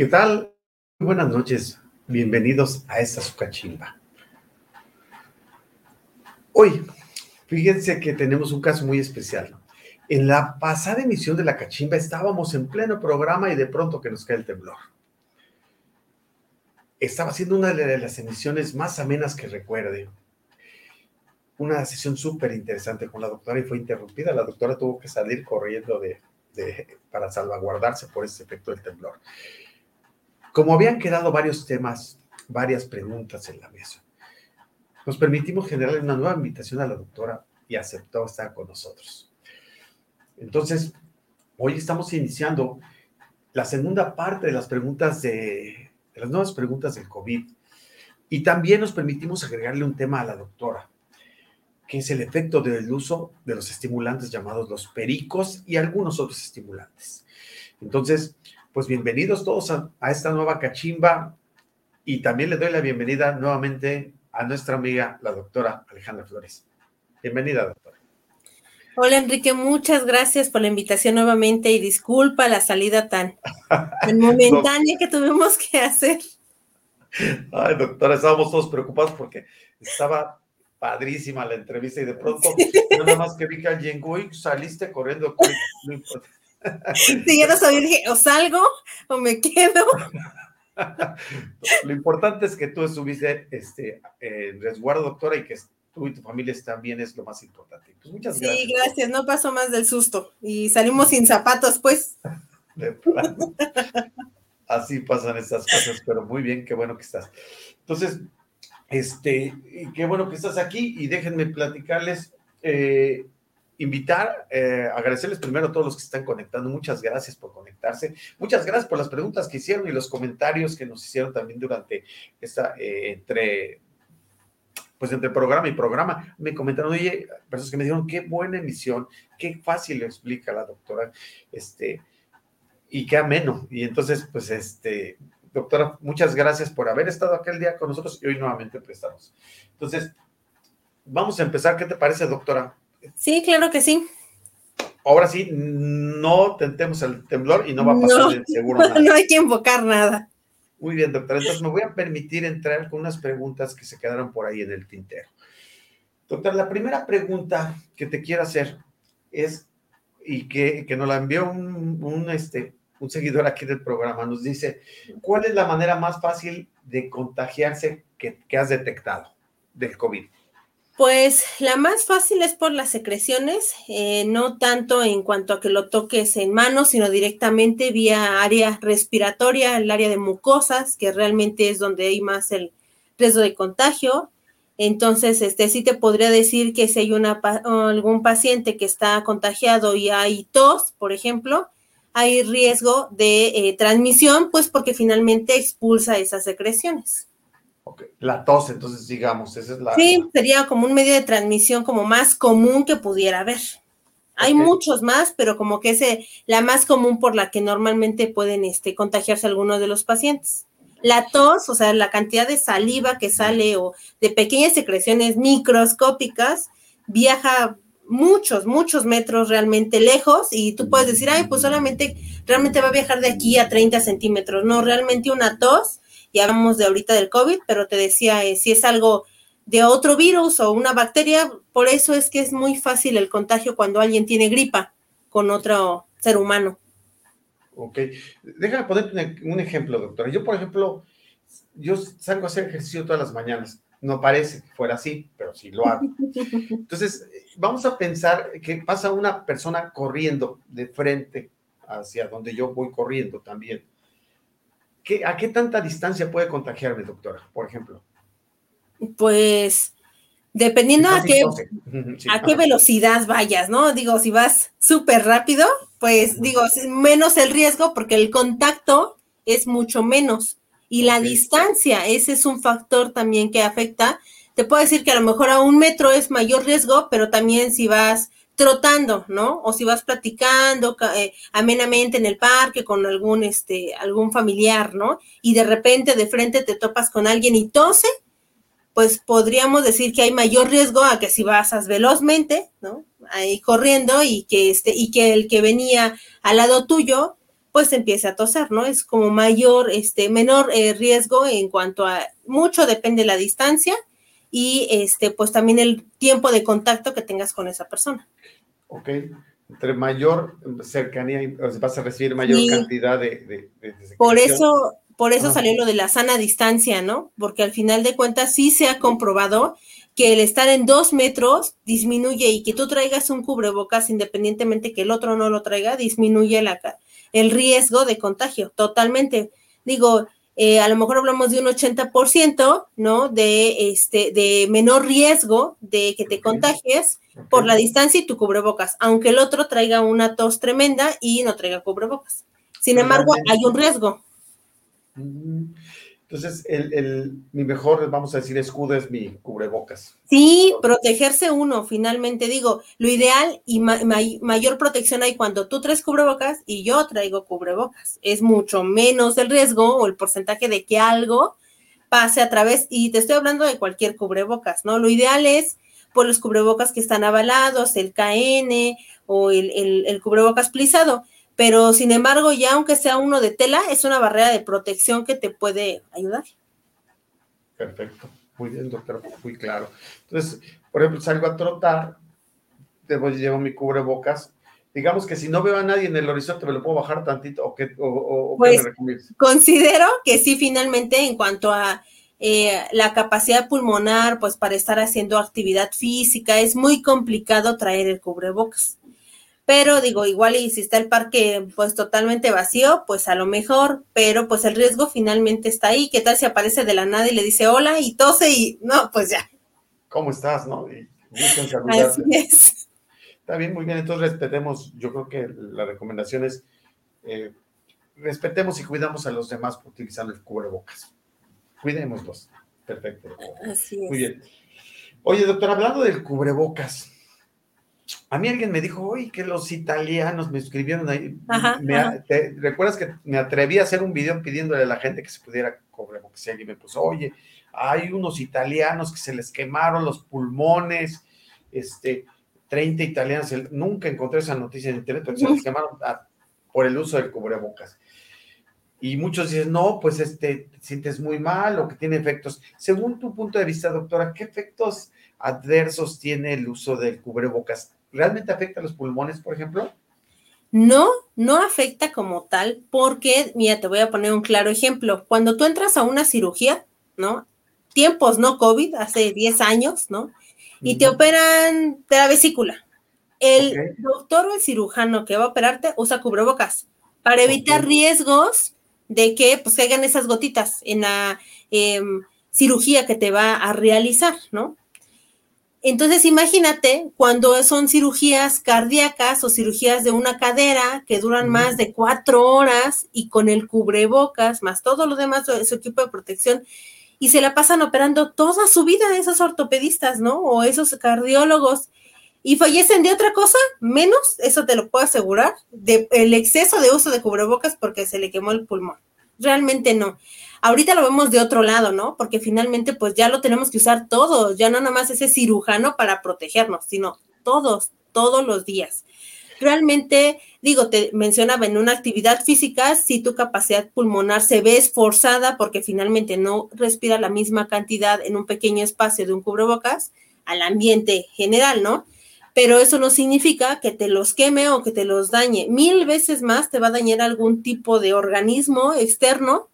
¿Qué tal? Buenas noches. Bienvenidos a esta sucachimba. Hoy, fíjense que tenemos un caso muy especial. En la pasada emisión de la cachimba estábamos en pleno programa y de pronto que nos cae el temblor. Estaba siendo una de las emisiones más amenas que recuerde. Una sesión súper interesante con la doctora y fue interrumpida. La doctora tuvo que salir corriendo de, para salvaguardarse por ese efecto del temblor. Como habían quedado varios temas, varias preguntas en la mesa, nos permitimos generar una nueva invitación a la doctora y aceptó estar con nosotros. Entonces, hoy estamos iniciando la segunda parte de las preguntas de, de las nuevas preguntas del COVID y también nos permitimos agregarle un tema a la doctora, que es el efecto del uso de los estimulantes llamados los pericos y algunos otros estimulantes. Entonces, pues bienvenidos todos a, esta nueva cachimba y también le doy la bienvenida nuevamente a nuestra amiga, la doctora Alejandra Flores. Bienvenida, doctora. Hola Enrique, muchas gracias por la invitación nuevamente y disculpa la salida tan, momentánea que tuvimos que hacer. Ay, doctora, estábamos todos preocupados porque estaba padrísima la entrevista y de pronto, nada más que vi que alguien, saliste corriendo. Sí, ya no sabía, dije, o salgo o me quedo. Lo importante es que tú estuviste este, en resguardo, doctora, y que tú y tu familia están bien, es lo más importante. Pues muchas gracias. Sí, gracias, no pasó más del susto. Y salimos sin zapatos, pues. Así pasan estas cosas, pero muy bien, qué bueno que estás. Entonces, este, qué bueno que estás aquí y déjenme platicarles. Eh, invitar, eh, agradecerles primero a todos los que están conectando. Muchas gracias por conectarse. Muchas gracias por las preguntas que hicieron y los comentarios que nos hicieron también durante esta, eh, entre, pues entre programa y programa. Me comentaron, oye, personas que me dijeron, qué buena emisión, qué fácil lo explica la doctora, este, y qué ameno. Y entonces, pues, este, doctora, muchas gracias por haber estado aquel día con nosotros y hoy nuevamente prestamos. Entonces, vamos a empezar. ¿Qué te parece, doctora? Sí, claro que sí. Ahora sí, no tentemos el temblor y no va a pasar seguro nada. No hay que invocar nada. Muy bien, doctora. Entonces me voy a permitir entrar con unas preguntas que se quedaron por ahí en el tintero. Doctor, la primera pregunta que te quiero hacer es, y que, que nos la envió un, este, un seguidor aquí del programa, nos dice, ¿cuál es la manera más fácil de contagiarse que, que has detectado del COVID? Pues la más fácil es por las secreciones, eh, no tanto en cuanto a que lo toques en manos, sino directamente vía área respiratoria, el área de mucosas, que realmente es donde hay más el riesgo de contagio. Entonces, este sí te podría decir que si hay una, algún paciente que está contagiado y hay tos, por ejemplo, hay riesgo de eh, transmisión, pues porque finalmente expulsa esas secreciones. La tos, entonces digamos, esa es la... Sí, sería como un medio de transmisión como más común que pudiera haber. Hay muchos más, pero como que es la más común por la que normalmente pueden este, contagiarse algunos de los pacientes. La tos, o sea, la cantidad de saliva que sale o de pequeñas secreciones microscópicas, viaja muchos, muchos metros realmente lejos y tú puedes decir, ay, pues solamente, realmente va a viajar de aquí a 30 centímetros. No, realmente una tos ya hablamos de ahorita del COVID, pero te decía, eh, si es algo de otro virus o una bacteria, por eso es que es muy fácil el contagio cuando alguien tiene gripa con otro ser humano. Ok, déjame poner un ejemplo, doctora. Yo, por ejemplo, yo salgo a hacer ejercicio todas las mañanas. No parece que fuera así, pero sí lo hago. Entonces, vamos a pensar que pasa una persona corriendo de frente hacia donde yo voy corriendo también. ¿A qué tanta distancia puede contagiarme, doctora, por ejemplo? Pues dependiendo a qué, a qué velocidad vayas, ¿no? Digo, si vas súper rápido, pues digo, menos el riesgo porque el contacto es mucho menos. Y la distancia, ese es un factor también que afecta. Te puedo decir que a lo mejor a un metro es mayor riesgo, pero también si vas trotando, ¿no? O si vas platicando eh, amenamente en el parque con algún, este, algún familiar, ¿no? Y de repente de frente te topas con alguien y tose, pues podríamos decir que hay mayor riesgo a que si vas velozmente, ¿no? Ahí corriendo y que este, y que el que venía al lado tuyo, pues empiece a toser, ¿no? Es como mayor, este, menor eh, riesgo en cuanto a, mucho depende de la distancia y este, pues también el tiempo de contacto que tengas con esa persona. Ok, entre mayor cercanía vas a recibir mayor cantidad de, Por eso, por eso salió lo de la sana distancia, ¿no? Porque al final de cuentas sí se ha comprobado que el estar en dos metros disminuye y que tú traigas un cubrebocas independientemente que el otro no lo traiga, disminuye la, el riesgo de contagio totalmente. Digo, eh, a lo mejor hablamos de un 80%, ¿no? De, este, de menor riesgo de que te contagies por la distancia y tu cubrebocas, aunque el otro traiga una tos tremenda y no traiga cubrebocas. Sin embargo, hay un riesgo. Entonces, el, mi mejor, vamos a decir, escudo es mi cubrebocas. Sí, protegerse uno, finalmente digo, lo ideal y mayor protección hay cuando tú traes cubrebocas y yo traigo cubrebocas. Es mucho menos el riesgo o el porcentaje de que algo pase a través, y te estoy hablando de cualquier cubrebocas, ¿no? Lo ideal es por los cubrebocas que están avalados, el KN o el, el, el cubrebocas plisado pero sin embargo, ya aunque sea uno de tela, es una barrera de protección que te puede ayudar. Perfecto, muy bien, doctor, muy claro. Entonces, por ejemplo, salgo a trotar, debo llevo mi cubrebocas. Digamos que si no veo a nadie en el horizonte, me lo puedo bajar tantito o qué, o, pues, Considero que sí, finalmente, en cuanto a eh, la capacidad pulmonar, pues para estar haciendo actividad física, es muy complicado traer el cubrebocas pero digo, igual y si está el parque pues totalmente vacío, pues a lo mejor, pero pues el riesgo finalmente está ahí. ¿Qué tal si aparece de la nada y le dice hola y tose y no, pues ya. ¿Cómo estás, no? Y Así es. Está bien, muy bien. Entonces respetemos, yo creo que la recomendación es eh, respetemos y cuidamos a los demás utilizando el cubrebocas. Cuidémoslos. Perfecto. Así es. Muy bien. Oye, doctor, hablando del cubrebocas, a mí alguien me dijo, oye, que los italianos me escribieron ahí. ¿Recuerdas que me atreví a hacer un video pidiéndole a la gente que se pudiera cobrar? Porque si alguien me puso, oye, hay unos italianos que se les quemaron los pulmones, este, 30 italianos, nunca encontré esa noticia en internet, pero se les quemaron por el uso del cubrebocas. Y muchos dicen, no, pues este, te sientes muy mal o que tiene efectos. Según tu punto de vista, doctora, ¿qué efectos adversos tiene el uso del cubrebocas? ¿Realmente afecta a los pulmones, por ejemplo? No, no afecta como tal, porque, mira, te voy a poner un claro ejemplo. Cuando tú entras a una cirugía, ¿no? Tiempos no COVID, hace 10 años, ¿no? Y te operan de la vesícula. El doctor o el cirujano que va a operarte usa cubrebocas para evitar riesgos de que pues caigan esas gotitas en la em, cirugía que te va a realizar, ¿no? Entonces, imagínate cuando son cirugías cardíacas o cirugías de una cadera que duran más de cuatro horas y con el cubrebocas, más todo lo demás, su equipo de protección, y se la pasan operando toda su vida esos ortopedistas, ¿no? O esos cardiólogos, y fallecen de otra cosa, menos, eso te lo puedo asegurar, de el exceso de uso de cubrebocas porque se le quemó el pulmón. Realmente no. Ahorita lo vemos de otro lado, ¿no? Porque finalmente pues ya lo tenemos que usar todos, ya no nada más ese cirujano para protegernos, sino todos, todos los días. Realmente, digo, te mencionaba en una actividad física, si tu capacidad pulmonar se ve esforzada porque finalmente no respira la misma cantidad en un pequeño espacio de un cubrebocas al ambiente general, ¿no? Pero eso no significa que te los queme o que te los dañe. Mil veces más te va a dañar algún tipo de organismo externo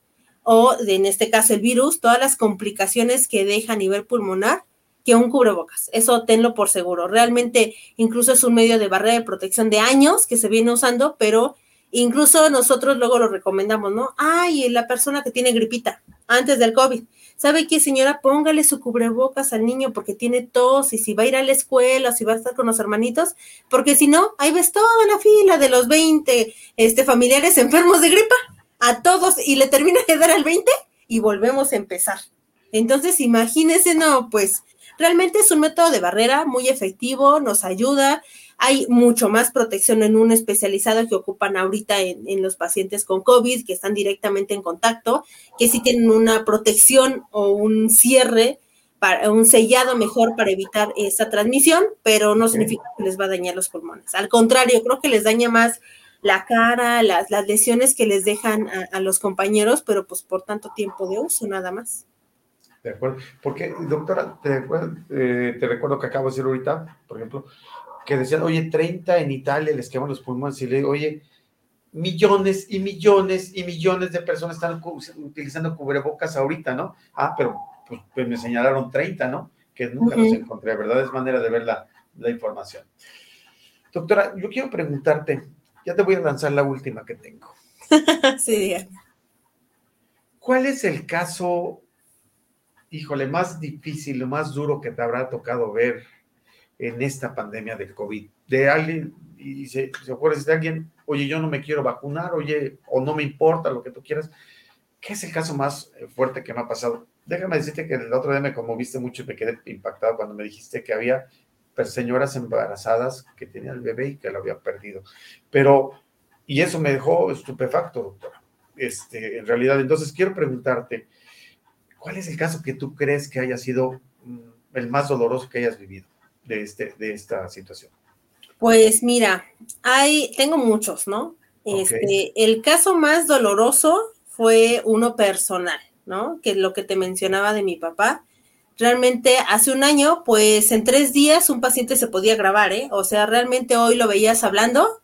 o en este caso el virus, todas las complicaciones que deja a nivel pulmonar que un cubrebocas. Eso tenlo por seguro. Realmente incluso es un medio de barrera de protección de años que se viene usando, pero incluso nosotros luego lo recomendamos, ¿no? Ay, la persona que tiene gripita antes del COVID. ¿Sabe qué, señora? Póngale su cubrebocas al niño porque tiene tos y si va a ir a la escuela, si va a estar con los hermanitos, porque si no, ahí ves toda la fila de los 20 este, familiares enfermos de gripa a todos y le termina de dar al 20 y volvemos a empezar. Entonces, imagínense, no, pues realmente es un método de barrera muy efectivo, nos ayuda. Hay mucho más protección en un especializado que ocupan ahorita en, los pacientes con COVID, que están directamente en contacto, que sí tienen una protección o un cierre, para, un sellado mejor para evitar esa transmisión, pero no significa que les va a dañar los pulmones. Al contrario, creo que les daña más la cara, las, las lesiones que les dejan a, los compañeros, pero pues por tanto tiempo de uso, nada más. De acuerdo, porque doctora, te, eh, te recuerdo que acabo de decir ahorita, por ejemplo, que decían, oye, 30 en Italia les queman los pulmones, y le digo, oye, millones y millones y millones de personas están utilizando cubrebocas ahorita, ¿no? Ah, pero pues, pues me señalaron 30, ¿no? Que nunca los encontré, ¿verdad? Es manera de ver la, la información. Doctora, yo quiero preguntarte, ya te voy a lanzar la última que tengo. sí, ¿Cuál es el caso, híjole, más difícil, más duro que te habrá tocado ver en esta pandemia del COVID? De alguien, y se, se ocurre de alguien, oye, yo no me quiero vacunar, oye, o no me importa lo que tú quieras. ¿Qué es el caso más eh, fuerte que me ha pasado? Déjame decirte que el otro día me conmoviste mucho y me quedé impactado cuando me dijiste que había señoras embarazadas que tenían el bebé y que lo había perdido. Pero, y eso me dejó estupefacto, doctora. Este, en realidad, entonces quiero preguntarte, ¿cuál es el caso que tú crees que haya sido mm, el más doloroso que hayas vivido de, este, de esta situación? Pues mira, hay, tengo muchos, ¿no? Este, el caso más doloroso fue uno personal, ¿no? Que es lo que te mencionaba de mi papá. Realmente hace un año, pues en tres días un paciente se podía grabar, ¿eh? O sea, realmente hoy lo veías hablando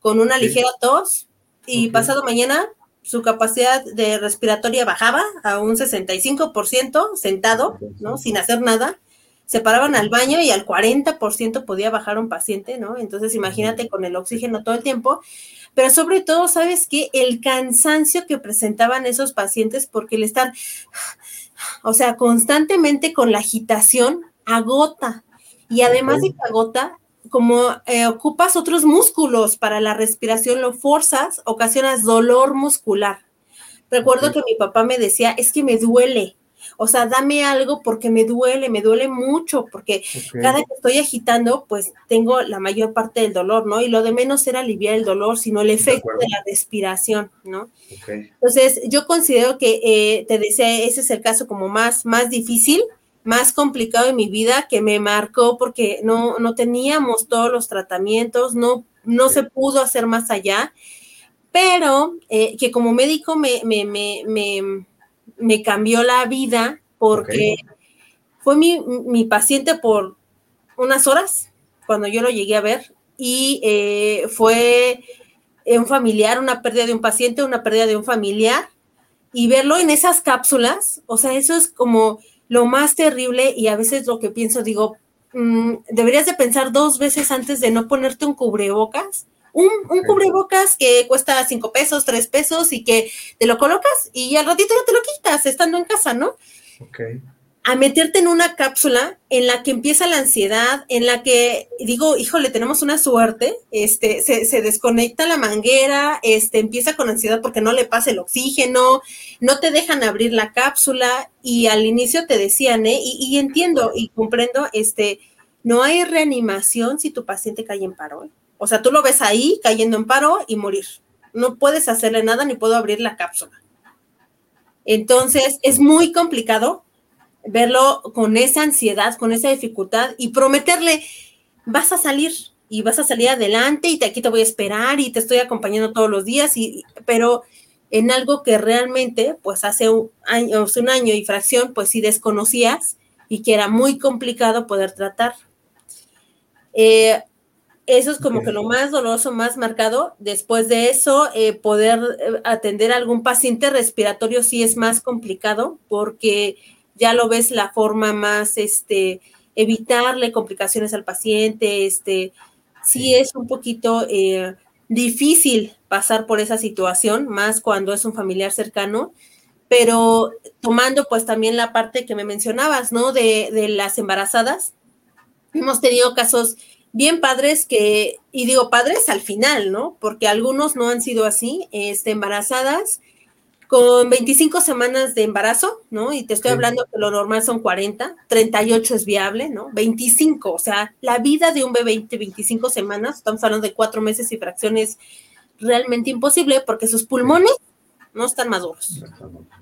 con una ligera tos y pasado mañana su capacidad de respiratoria bajaba a un 65% sentado, ¿no? Sin hacer nada se paraban al baño y al 40% podía bajar un paciente, ¿no? Entonces imagínate con el oxígeno todo el tiempo, pero sobre todo, ¿sabes qué? El cansancio que presentaban esos pacientes porque el estar, o sea, constantemente con la agitación, agota. Y además de que agota, como eh, ocupas otros músculos para la respiración, lo forzas, ocasionas dolor muscular. Recuerdo que mi papá me decía, es que me duele, o sea, dame algo porque me duele, me duele mucho, porque cada que estoy agitando, pues tengo la mayor parte del dolor, ¿no? Y lo de menos era aliviar el dolor, sino el efecto de, la respiración, ¿no? Entonces, yo considero que, eh, te decía, ese es el caso como más, más difícil, más complicado en mi vida, que me marcó porque no, no teníamos todos los tratamientos, no, no se pudo hacer más allá, pero eh, que como médico me, me, me, me me cambió la vida porque fue mi, paciente por unas horas cuando yo lo llegué a ver y eh, fue un familiar, una pérdida de un paciente, una pérdida de un familiar y verlo en esas cápsulas, o sea, eso es como lo más terrible y a veces lo que pienso, digo, mm, deberías de pensar dos veces antes de no ponerte un cubrebocas un, cubrebocas que cuesta cinco pesos, tres pesos y que te lo colocas y al ratito ya te lo quitas estando en casa, ¿no? Ok. A meterte en una cápsula en la que empieza la ansiedad, en la que digo, híjole, tenemos una suerte, este, se, desconecta la manguera, este, empieza con ansiedad porque no le pasa el oxígeno, no te dejan abrir la cápsula y al inicio te decían, ¿eh? Y, y entiendo y comprendo, este, no hay reanimación si tu paciente cae en paro. O sea, tú lo ves ahí cayendo en paro y morir. No puedes hacerle nada ni puedo abrir la cápsula. Entonces, es muy complicado verlo con esa ansiedad, con esa dificultad y prometerle, vas a salir y vas a salir adelante y te, aquí te voy a esperar y te estoy acompañando todos los días, y, pero en algo que realmente, pues hace un año, un año y fracción, pues sí desconocías y que era muy complicado poder tratar. Eh, eso es como que lo más doloroso, más marcado. Después de eso, eh, poder eh, atender a algún paciente respiratorio sí es más complicado porque ya lo ves la forma más, este, evitarle complicaciones al paciente, este, sí es un poquito eh, difícil pasar por esa situación, más cuando es un familiar cercano, pero tomando pues también la parte que me mencionabas, ¿no? De, de las embarazadas. Hemos tenido casos bien padres que, y digo padres al final, ¿no? Porque algunos no han sido así, este, embarazadas con 25 semanas de embarazo, ¿no? Y te estoy hablando que lo normal son 40, 38 es viable, ¿no? 25, o sea, la vida de un bebé de 25 semanas, estamos hablando de cuatro meses y fracciones realmente imposible porque sus pulmones no están maduros.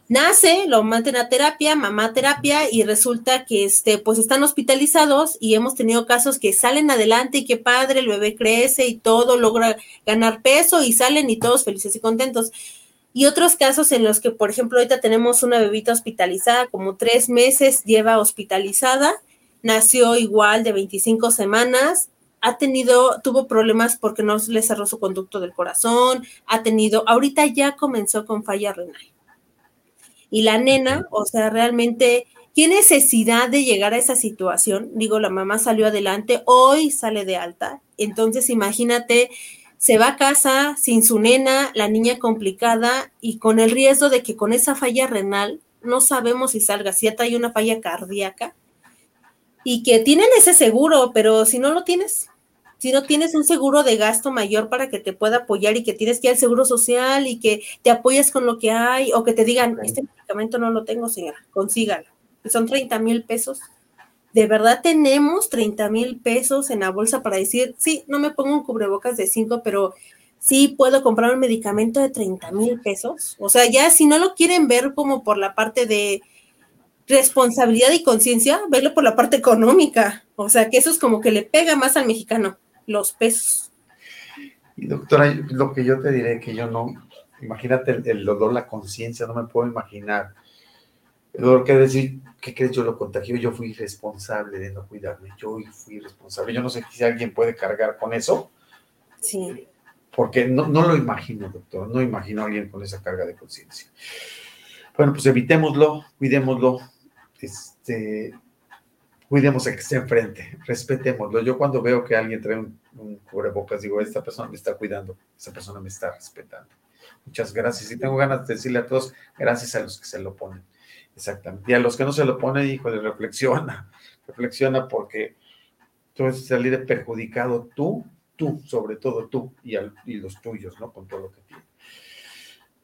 Nace, lo meten a terapia, mamá terapia, y resulta que este, pues están hospitalizados y hemos tenido casos que salen adelante y qué padre, el bebé crece y todo, logra ganar peso y salen y todos felices y contentos. Y otros casos en los que, por ejemplo, ahorita tenemos una bebita hospitalizada, como tres meses lleva hospitalizada, nació igual de 25 semanas, ha tenido, tuvo problemas porque no le cerró su conducto del corazón, ha tenido, ahorita ya comenzó con falla renal. Y la nena, o sea, realmente, ¿qué necesidad de llegar a esa situación? Digo, la mamá salió adelante, hoy sale de alta, entonces imagínate, se va a casa sin su nena, la niña complicada y con el riesgo de que con esa falla renal no sabemos si salga, si hay una falla cardíaca, y que tienen ese seguro, pero si no lo tienes, si no tienes un seguro de gasto mayor para que te pueda apoyar y que tienes que ir al seguro social y que te apoyes con lo que hay o que te digan, este medicamento no lo tengo, señora, consígalo. son 30 mil pesos. ¿De verdad tenemos 30 mil pesos en la bolsa para decir, sí, no me pongo un cubrebocas de 5, pero sí puedo comprar un medicamento de 30 mil pesos? O sea, ya si no lo quieren ver como por la parte de, responsabilidad y conciencia, verlo por la parte económica. O sea, que eso es como que le pega más al mexicano, los pesos. Y doctora, lo que yo te diré que yo no, imagínate el, dolor, la conciencia, no me puedo imaginar. El dolor que decir, ¿qué crees? Yo lo contagió, yo fui responsable de no cuidarme, yo fui responsable. Yo no sé si alguien puede cargar con eso. Sí. Porque no, no lo imagino, doctor, no imagino a alguien con esa carga de conciencia. Bueno, pues evitémoslo, cuidémoslo, este, cuidemos a que esté enfrente, respetémoslo. Yo cuando veo que alguien trae un, cubrebocas, digo, esta persona me está cuidando, esta persona me está respetando. Muchas gracias. Y tengo ganas de decirle a todos, gracias a los que se lo ponen. Exactamente. Y a los que no se lo ponen, híjole, reflexiona, reflexiona porque tú vas a salir perjudicado tú, tú, sobre todo tú y, y los tuyos, ¿no? Con todo lo que tienes.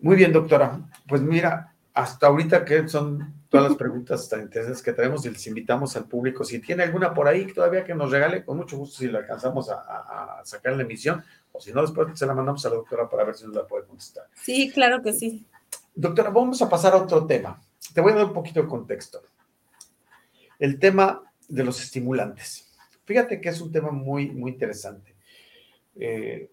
Muy bien, doctora. Pues mira, hasta ahorita que son todas las preguntas tan interesantes que traemos y les invitamos al público. Si tiene alguna por ahí todavía que nos regale, con mucho gusto si la alcanzamos a, sacar en la emisión, o si no, después se la mandamos a la doctora para ver si nos la puede contestar. Sí, claro que sí. Doctora, vamos a pasar a otro tema. Te voy a dar un poquito de contexto. El tema de los estimulantes. Fíjate que es un tema muy, muy interesante. Eh,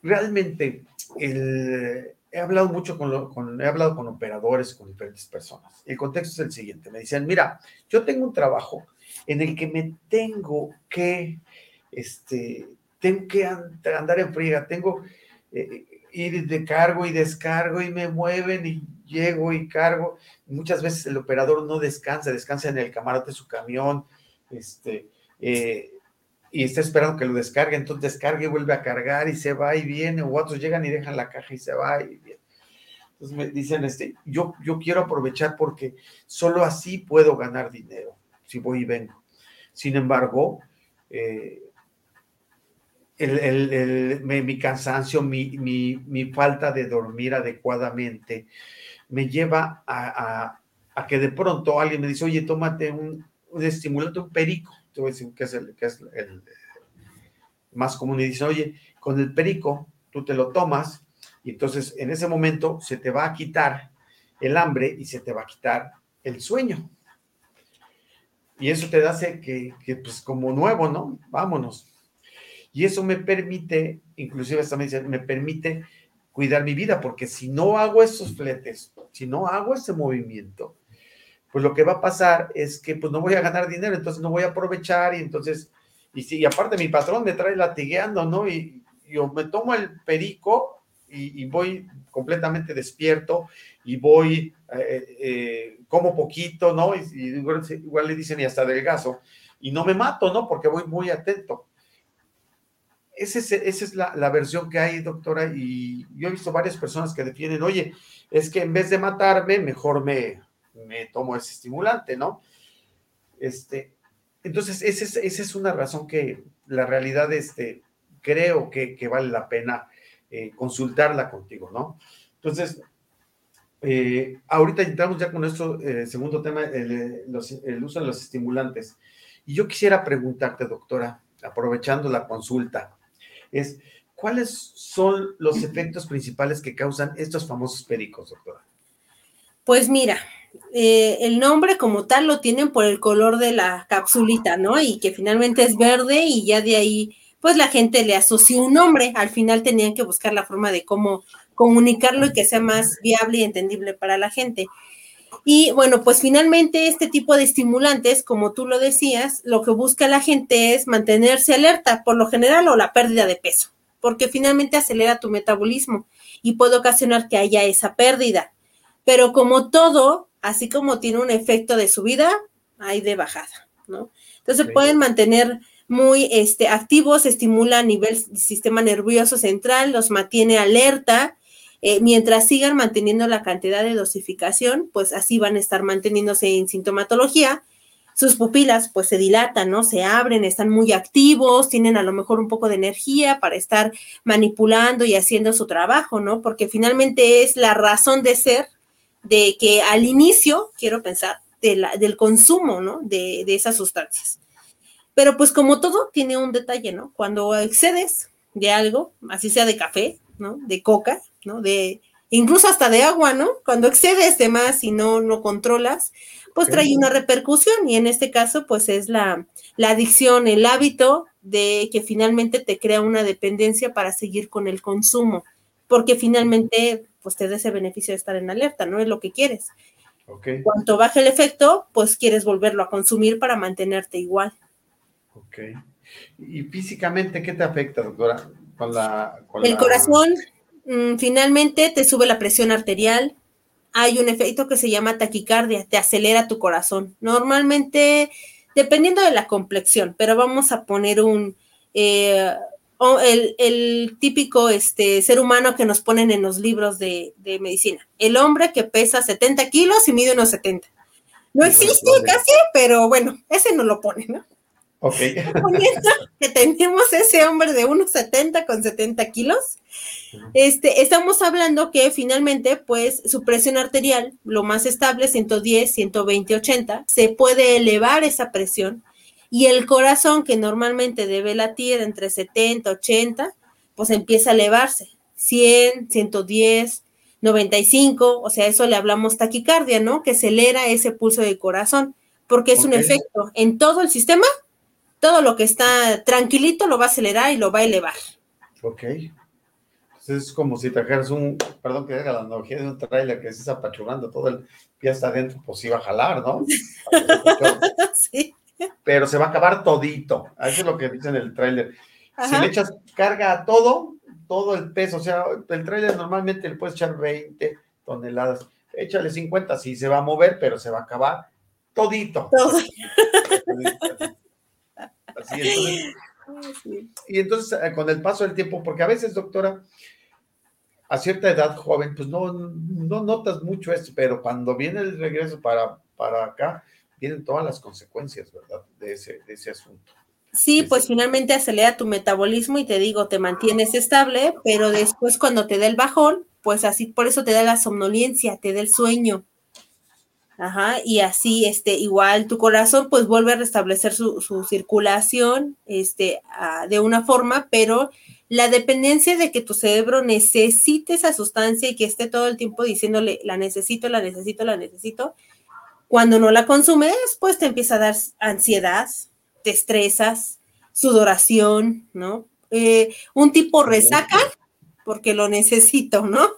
realmente, el, he hablado mucho con, he hablado con operadores, con diferentes personas. El contexto es el siguiente. Me dicen, mira, yo tengo un trabajo en el que me tengo que, este, tengo que andar en friega, tengo eh, ir de cargo y descargo y me mueven y llego y cargo. Muchas veces el operador no descansa, descansa en el camarote de su camión, este, eh, y está esperando que lo descargue, entonces descargue y vuelve a cargar y se va y viene, o otros llegan y dejan la caja y se va y viene. Entonces me dicen, este, yo, yo quiero aprovechar porque solo así puedo ganar dinero, si voy y vengo. Sin embargo, eh, mi cansancio, mi, falta de dormir adecuadamente me lleva a, que de pronto alguien me dice, oye, tómate un estimulante, un perico te voy a decir que es el, que es el más común, y dice, oye, con el perico tú te lo tomas y entonces en ese momento se te va a quitar el hambre y se te va a quitar el sueño. Y eso te hace que, que pues como nuevo, ¿no? Vámonos. Y eso me permite, inclusive esta me dice, me permite cuidar mi vida, porque si no hago esos fletes, si no hago ese movimiento, pues lo que va a pasar es que pues no voy a ganar dinero, entonces no voy a aprovechar y entonces, y si aparte mi patrón me trae latigueando, ¿no? Y yo me tomo el perico y, voy completamente despierto y voy, eh, eh, como poquito, ¿no? Y, igual, le dicen y hasta delgazo, y no me mato, ¿no? Porque voy muy atento. Esa es, esa es la, la, versión que hay, doctora, y yo he visto varias personas que defienden, oye, es que en vez de matarme, mejor me, me tomo ese estimulante, ¿no? Este, entonces, esa es, una razón que la realidad, este, creo que, vale la pena eh, consultarla contigo, ¿no? Entonces, eh, ahorita entramos ya con nuestro eh, segundo tema, el, el, uso de los estimulantes. Y yo quisiera preguntarte, doctora, aprovechando la consulta, es ¿cuáles son los efectos principales que causan estos famosos pericos, doctora? Pues mira, eh, el nombre como tal lo tienen por el color de la capsulita, ¿no? Y que finalmente es verde y ya de ahí, pues la gente le asoció un nombre. Al final tenían que buscar la forma de cómo comunicarlo y que sea más viable y entendible para la gente. Y bueno, pues finalmente este tipo de estimulantes, como tú lo decías, lo que busca la gente es mantenerse alerta, por lo general, o la pérdida de peso, porque finalmente acelera tu metabolismo y puede ocasionar que haya esa pérdida. Pero como todo, así como tiene un efecto de subida, hay de bajada, ¿no? Entonces pueden mantener muy este, activos, estimula a nivel sistema nervioso central, los mantiene alerta, eh, mientras sigan manteniendo la cantidad de dosificación, pues así van a estar manteniéndose en sintomatología. Sus pupilas pues se dilatan, ¿no? Se abren, están muy activos, tienen a lo mejor un poco de energía para estar manipulando y haciendo su trabajo, ¿no? Porque finalmente es la razón de ser de que al inicio, quiero pensar, del consumo, ¿no? De, de esas sustancias. Pero pues como todo, tiene un detalle, ¿no? Cuando excedes de algo, así sea de café, ¿no? De coca, ¿no? De, incluso hasta de agua, ¿no? Cuando excedes de más y no lo controlas, pues trae una repercusión y en este caso, pues es la, la adicción, el hábito de que finalmente te crea una dependencia para seguir con el consumo, porque finalmente, pues te da ese beneficio de estar en alerta, ¿no? Es lo que quieres. Okay. Cuanto baje el efecto, pues quieres volverlo a consumir para mantenerte igual. Ok. ¿Y físicamente qué te afecta, doctora? Con la, el corazón, Mm, finalmente te sube la presión arterial, hay un efecto que se llama taquicardia, te acelera tu corazón. Normalmente, dependiendo de la complexión, pero vamos a poner un, eh, el, típico este, ser humano que nos ponen en los libros de, de, medicina. El hombre que pesa 70 kilos y mide unos 70. No existe casi, pero bueno, ese no lo pone, ¿no? Ok. que tenemos ese hombre de unos 70 con 70 kilos, este, estamos hablando que finalmente, pues, su presión arterial, lo más estable, 110, 120, 80, se puede elevar esa presión y el corazón, que normalmente debe latir entre 70, 80, pues empieza a elevarse, 100, 110, 95, o sea, eso le hablamos taquicardia, ¿no? Que acelera ese pulso del corazón, porque es un efecto en todo el sistema todo lo que está tranquilito lo va a acelerar y lo va a elevar. Ok. Entonces es como si trajeras un, perdón que haga la analogía de un trailer que está apachurrando todo el pie hasta adentro, pues iba a jalar, ¿no? sí. Pero se va a acabar todito. Eso es lo que dice en el trailer. Si le echas carga a todo, todo el peso, o sea, el trailer normalmente le puedes echar 20 toneladas. Échale 50, sí se va a mover, pero se va a acabar todito. Todo. Y entonces, eh, con el paso del tiempo, porque a veces, doctora, a cierta edad joven, pues no, no notas mucho esto, pero cuando viene el regreso para, para acá, vienen todas las consecuencias, ¿verdad? De ese, de ese asunto. Sí, pues finalmente acelera tu metabolismo y te digo, te mantienes estable, pero después cuando te da el bajón, pues así, por eso te da la somnolencia, te da el sueño. Ajá, y así, este, igual tu corazón pues vuelve a restablecer su, circulación, este, de una forma, pero la dependencia de que tu cerebro necesite esa sustancia y que esté todo el tiempo diciéndole, la necesito, la necesito, la necesito, cuando no la consumes, pues te empieza a dar ansiedad, te estresas, sudoración, ¿no? Eh, un tipo resaca porque lo necesito, ¿no?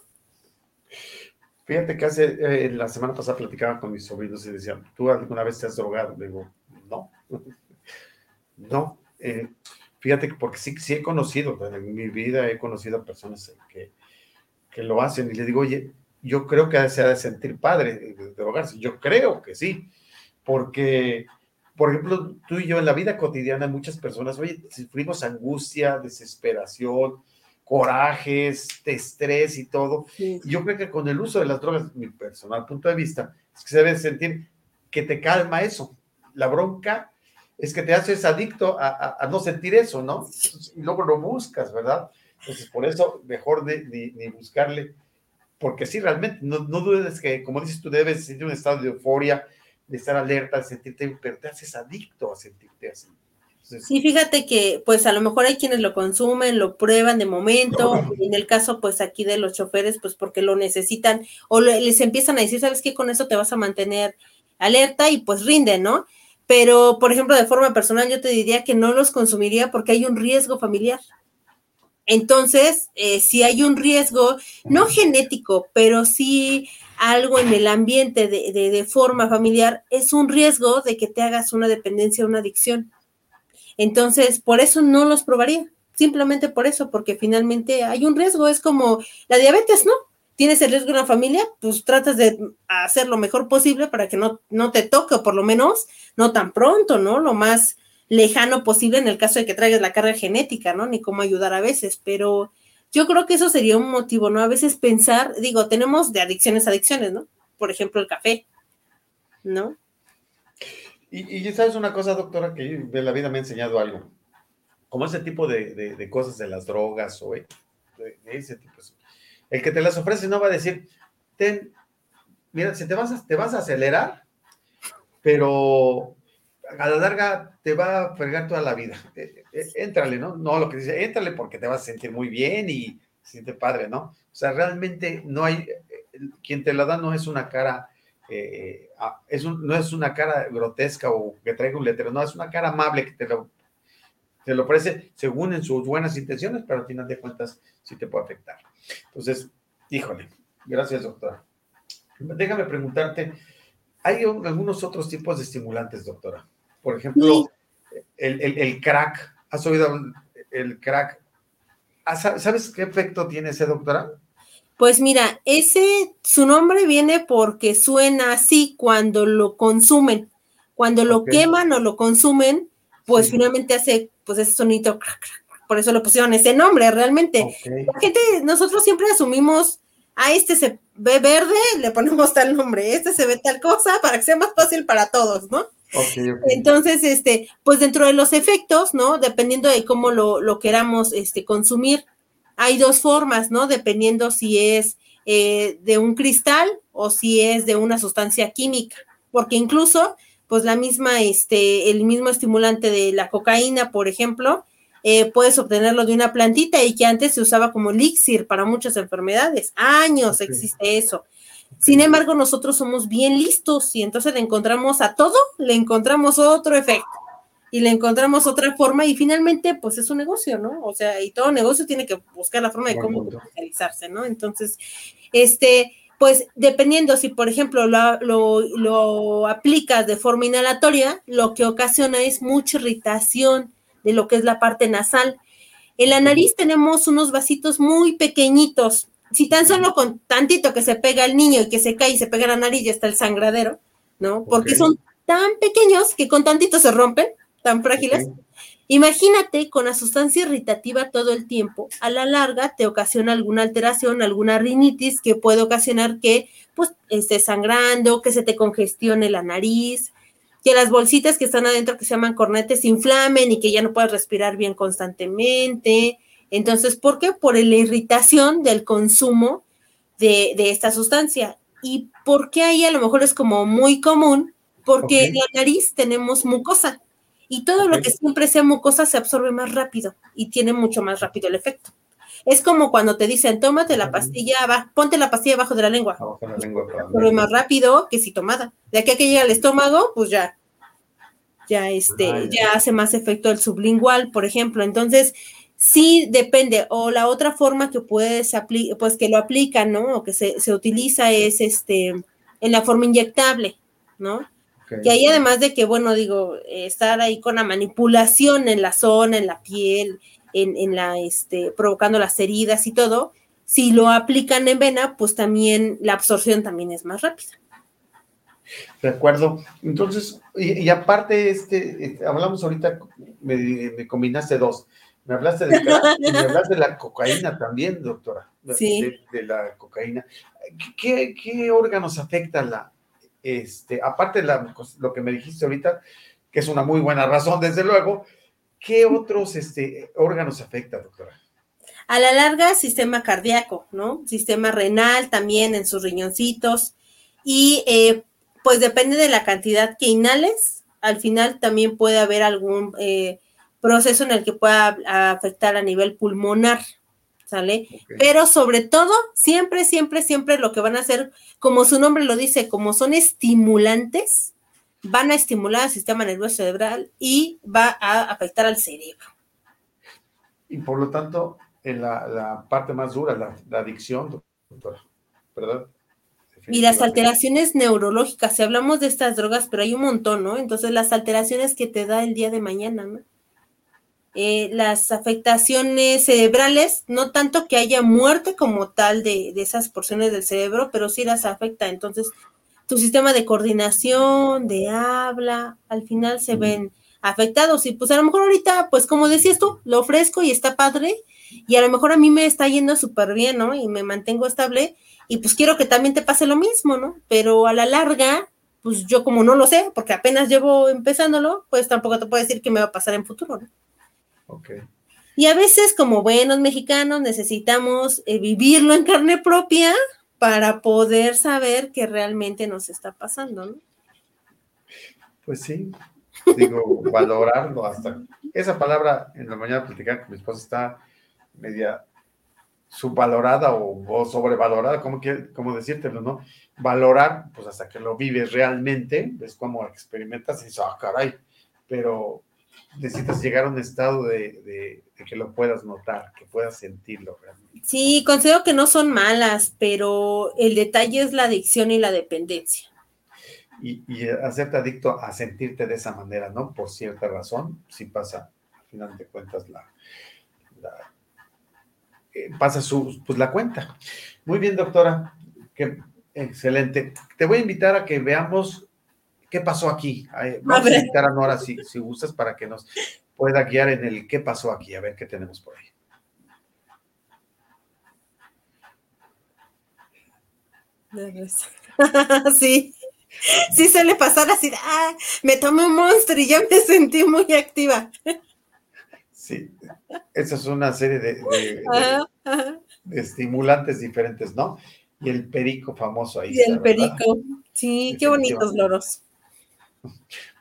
Fíjate que hace, eh, la semana pasada platicaba con mis sobrinos y decían, ¿tú alguna vez te has drogado? digo, no, no. Eh, fíjate que porque sí, sí he conocido, en mi vida he conocido a personas que, que lo hacen y le digo, oye, yo creo que se ha de sentir padre de drogarse. Yo creo que sí, porque, por ejemplo, tú y yo en la vida cotidiana, muchas personas, oye, sufrimos angustia, desesperación, corajes, de estrés y todo. yo creo que con el uso de las drogas, mi personal punto de vista, es que se debe sentir que te calma eso. La bronca es que te haces adicto a, no sentir eso, ¿no? Y luego lo buscas, ¿verdad? Entonces, por eso, mejor ni, buscarle, porque sí, realmente, no, no, dudes que, como dices tú, debes sentir un estado de euforia, de estar alerta, de sentirte, pero te haces adicto a sentirte así. sí, fíjate que pues a lo mejor hay quienes lo consumen, lo prueban de momento, en el caso pues aquí de los choferes pues porque lo necesitan o les empiezan a decir, sabes que con eso te vas a mantener alerta y pues rinde, ¿no? Pero por ejemplo de forma personal yo te diría que no los consumiría porque hay un riesgo familiar. Entonces, eh, si hay un riesgo, no genético, pero sí algo en el ambiente de, de, de, forma familiar, es un riesgo de que te hagas una dependencia, una adicción. Entonces, por eso no los probaría, simplemente por eso, porque finalmente hay un riesgo, es como la diabetes, ¿no? Tienes el riesgo en la familia, pues tratas de hacer lo mejor posible para que no, no te toque, o por lo menos no tan pronto, ¿no? Lo más lejano posible en el caso de que traigas la carga genética, ¿no? Ni cómo ayudar a veces, pero yo creo que eso sería un motivo, ¿no? A veces pensar, digo, tenemos de adicciones adicciones, ¿no? Por ejemplo, el café, ¿no? Y, y sabes una cosa, doctora, que de la vida me ha enseñado algo. Como ese tipo de, de, cosas de las drogas o de, ese tipo. El que te las ofrece no va a decir, ten, mira, si te vas a, te vas a acelerar, pero a la larga te va a fregar toda la vida. Eh, eh, éntrale, ¿no? No lo que dice, éntrale porque te vas a sentir muy bien y siente padre, ¿no? O sea, realmente no hay, eh, quien te la da no es una cara eh, es un, no es una cara grotesca o que traiga un letrero, no, es una cara amable que te lo, te lo ofrece según en sus buenas intenciones, pero al final de cuentas sí te puede afectar. Entonces, híjole, gracias doctora. Déjame preguntarte, ¿hay algunos otros tipos de estimulantes, doctora? Por ejemplo, el, el, el, crack, ¿has oído el crack? Ah, ¿Sabes qué efecto tiene ese, doctora? Pues mira, ese, su nombre viene porque suena así cuando lo consumen. Cuando lo okay. queman o lo consumen, pues sí. finalmente hace pues ese sonido. Por eso le pusieron ese nombre, realmente. Okay. La gente, nosotros siempre asumimos, a ah, este se ve verde, le ponemos tal nombre, este se ve tal cosa, para que sea más fácil para todos, ¿no? Okay, okay. Entonces, este, pues dentro de los efectos, ¿no? Dependiendo de cómo lo, lo queramos este, consumir, hay dos formas, ¿no? Dependiendo si es eh, de un cristal o si es de una sustancia química, porque incluso, pues la misma, este, el mismo estimulante de la cocaína, por ejemplo, eh, puedes obtenerlo de una plantita y que antes se usaba como elixir para muchas enfermedades. Años okay. existe eso. Sin embargo, nosotros somos bien listos y entonces le encontramos a todo, le encontramos otro efecto y le encontramos otra forma y finalmente pues es un negocio, ¿no? O sea, y todo negocio tiene que buscar la forma de cómo comercializarse, ¿no? Entonces, este, pues dependiendo si, por ejemplo, lo, lo, lo, aplicas de forma inhalatoria, lo que ocasiona es mucha irritación de lo que es la parte nasal. En la nariz tenemos unos vasitos muy pequeñitos. Si tan solo con tantito que se pega el niño y que se cae y se pega la nariz, ya está el sangradero, ¿no? Porque okay. son tan pequeños que con tantito se rompen tan frágiles. Okay. Imagínate con la sustancia irritativa todo el tiempo, a la larga te ocasiona alguna alteración, alguna rinitis que puede ocasionar que pues estés sangrando, que se te congestione la nariz, que las bolsitas que están adentro que se llaman cornetes se inflamen y que ya no puedas respirar bien constantemente. Entonces, ¿por qué? Por la irritación del consumo de, de esta sustancia. ¿Y por qué ahí a lo mejor es como muy común? Porque okay. en la nariz tenemos mucosa y todo okay. lo que siempre sea mucosa se absorbe más rápido y tiene mucho más rápido el efecto. Es como cuando te dicen, tómate la pastilla, va, ponte la pastilla abajo de la lengua. Abajo de la lengua. Más rápido que si tomada. De aquí a que llega al estómago, pues ya, ya, este, ya. ya hace más efecto el sublingual, por ejemplo. Entonces, sí depende. O la otra forma que puedes aplicar, pues que lo aplican, ¿no? O que se, se utiliza es este, en la forma inyectable, ¿no? Okay. Y ahí además de que, bueno, digo, estar ahí con la manipulación en la zona, en la piel, en, en, la, este, provocando las heridas y todo, si lo aplican en vena, pues también la absorción también es más rápida. De acuerdo. Entonces, y, y aparte, este, este, hablamos ahorita, me, me, combinaste dos. Me hablaste de y me hablaste de la cocaína también, doctora. Sí. De, de la cocaína. ¿Qué, ¿Qué, órganos afecta la, este, aparte de la, pues, lo que me dijiste ahorita, que es una muy buena razón, desde luego, ¿qué otros este, órganos afecta, doctora? A la larga, sistema cardíaco, ¿no? Sistema renal también en sus riñoncitos. Y eh, pues depende de la cantidad que inhales, al final también puede haber algún, eh, proceso en el que pueda afectar a nivel pulmonar, ¿sale? Pero sobre todo, siempre, siempre, siempre lo que van a hacer, como su nombre lo dice, como son estimulantes, van a estimular el sistema nervioso cerebral y va a afectar al cerebro. Y por lo tanto, en la, parte más dura, la, la adicción, doctora, ¿verdad? Y las alteraciones neurológicas, si hablamos de estas drogas, pero hay un montón, ¿no? Entonces, las alteraciones que te da el día de mañana, ¿no? Eh, las afectaciones cerebrales, no tanto que haya muerte como tal de, de, esas porciones del cerebro, pero sí las afecta. Entonces, tu sistema de coordinación, de habla, al final se ven afectados. Y pues a lo mejor ahorita, pues como decías tú, lo ofrezco y está padre, y a lo mejor a mí me está yendo súper bien, ¿no? Y me mantengo estable, y pues quiero que también te pase lo mismo, ¿no? Pero a la larga, pues yo como no lo sé, porque apenas llevo empezándolo, pues tampoco te puedo decir que me va a pasar en futuro, ¿no? Y a veces, como buenos mexicanos, necesitamos eh, vivirlo en carne propia para poder saber qué realmente nos está pasando, ¿no? Pues sí, digo, valorarlo hasta. Esa palabra en la mañana platicar con mi esposa está media subvalorada o, sobrevalorada, como, que, como decírtelo, ¿no? Valorar, pues hasta que lo vives realmente, es como experimentas y dices, ah, caray, pero necesitas llegar a un estado de, que lo puedas notar, que puedas sentirlo realmente. Sí, considero que no son malas, pero el detalle es la adicción y la dependencia. Y, y hacerte adicto a sentirte de esa manera, ¿no? Por cierta razón, sí pasa, al final de cuentas, la, eh, pasa su, pues la cuenta. Muy bien, doctora, que excelente. Te voy a invitar a que veamos qué pasó aquí. Vamos a, invitar a Nora si, si gustas para que nos pueda guiar en el qué pasó aquí, a ver qué tenemos por ahí. Sí, sí suele pasar así, ah, me tomé un monstruo y ya me sentí muy activa. Sí, esa es una serie de, estimulantes diferentes, ¿no? Y el perico famoso ahí. Y el perico, sí, qué bonitos loros.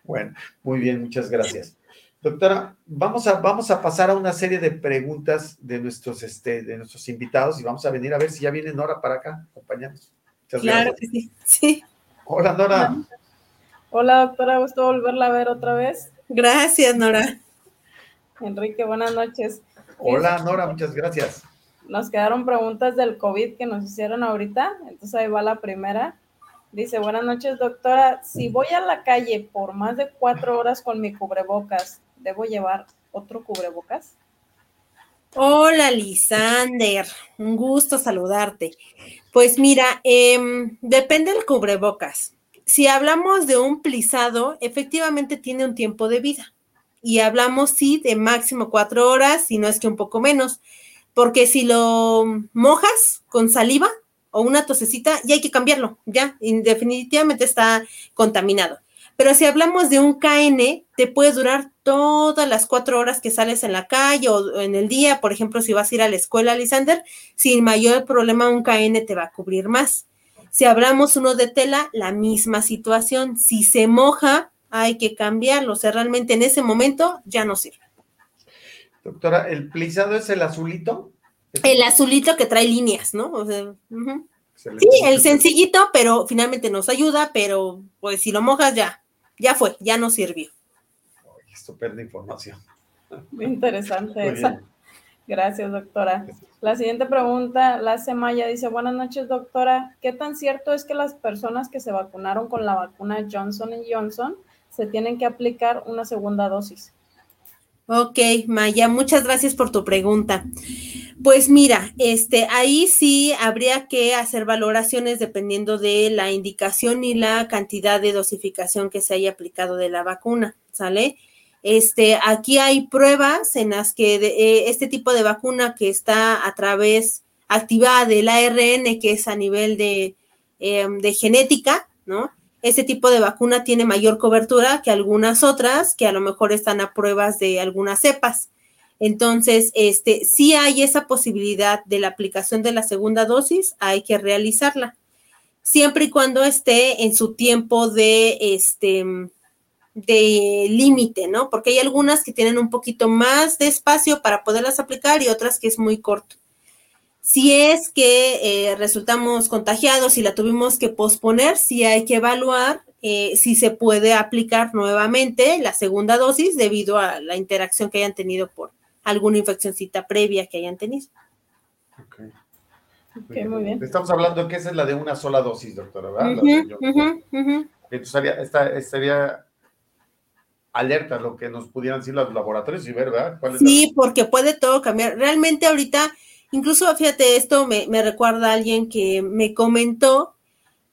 Bueno, muy bien, muchas gracias. Doctora, vamos a, vamos a pasar a una serie de preguntas de nuestros, este, de nuestros invitados y vamos a venir a ver si ya viene Nora para acá, acompañarnos. claro que sí, sí. Hola, Nora. Hola, doctora, gusto volverla a ver otra vez. Gracias, Nora. Enrique, buenas noches. Hola, Nora, muchas gracias. Nos quedaron preguntas del COVID que nos hicieron ahorita, entonces ahí va la primera. Dice, buenas noches, doctora. Si voy a la calle por más de cuatro horas con mi cubrebocas, ¿debo llevar otro cubrebocas? Hola, Lisander. Un gusto saludarte. Pues mira, em, depende del cubrebocas. Si hablamos de un plisado, efectivamente tiene un tiempo de vida y hablamos, sí, de máximo cuatro horas, si no es que un poco menos, porque si lo mojas con saliva o una tosecita, ya hay que cambiarlo, ya, definitivamente está contaminado. Pero si hablamos de un KN, te puede durar todas las cuatro horas que sales en la calle o en el día, por ejemplo, si vas a ir a la escuela, Lisander, sin mayor problema un KN te va a cubrir más. Si hablamos uno de tela, la misma situación. Si se moja, hay que cambiarlo. O sea, realmente en ese momento ya no sirve. Doctora, ¿el plisado es el azulito? El azulito que trae líneas, ¿no? O sea, Sí, el sencillito, pero finalmente nos ayuda, pero pues si lo mojas ya, ya fue, ya no sirvió. estupenda información. Muy interesante esa. Gracias, doctora. La siguiente pregunta la hace Maya. Dice, buenas noches, doctora. ¿Qué tan cierto es que las personas que se vacunaron con la vacuna Johnson Johnson se tienen que aplicar una segunda dosis. Ok, Maya, muchas gracias por tu pregunta. Pues mira, este, ahí sí habría que hacer valoraciones dependiendo de la indicación y la cantidad de dosificación que se haya aplicado de la vacuna, ¿sale? Este, aquí hay pruebas en las que eh, este tipo de vacuna que está a través activada del ARN, que es a nivel de, em, de genética, ¿no? Ese tipo de vacuna tiene mayor cobertura que algunas otras que a lo mejor están a pruebas de algunas cepas. Entonces, este, si hay esa posibilidad de la aplicación de la segunda dosis, hay que realizarla. Siempre y cuando esté en su tiempo de, este, de límite, ¿no? Porque hay algunas que tienen un poquito más de espacio para poderlas aplicar y otras que es muy corto. Si es que eh, resultamos contagiados y la tuvimos que posponer, sí hay que evaluar eh, si se puede aplicar nuevamente la segunda dosis debido a la interacción que hayan tenido por alguna infeccióncita previa que hayan tenido. Ok. muy bien. Estamos hablando que esa es la de una sola dosis, doctora, ¿verdad? Entonces estaría, alerta a lo que nos pudieran decir los laboratorios y ver, ¿verdad? sí, porque puede todo cambiar. Realmente ahorita, incluso fíjate, esto me, recuerda a alguien que me comentó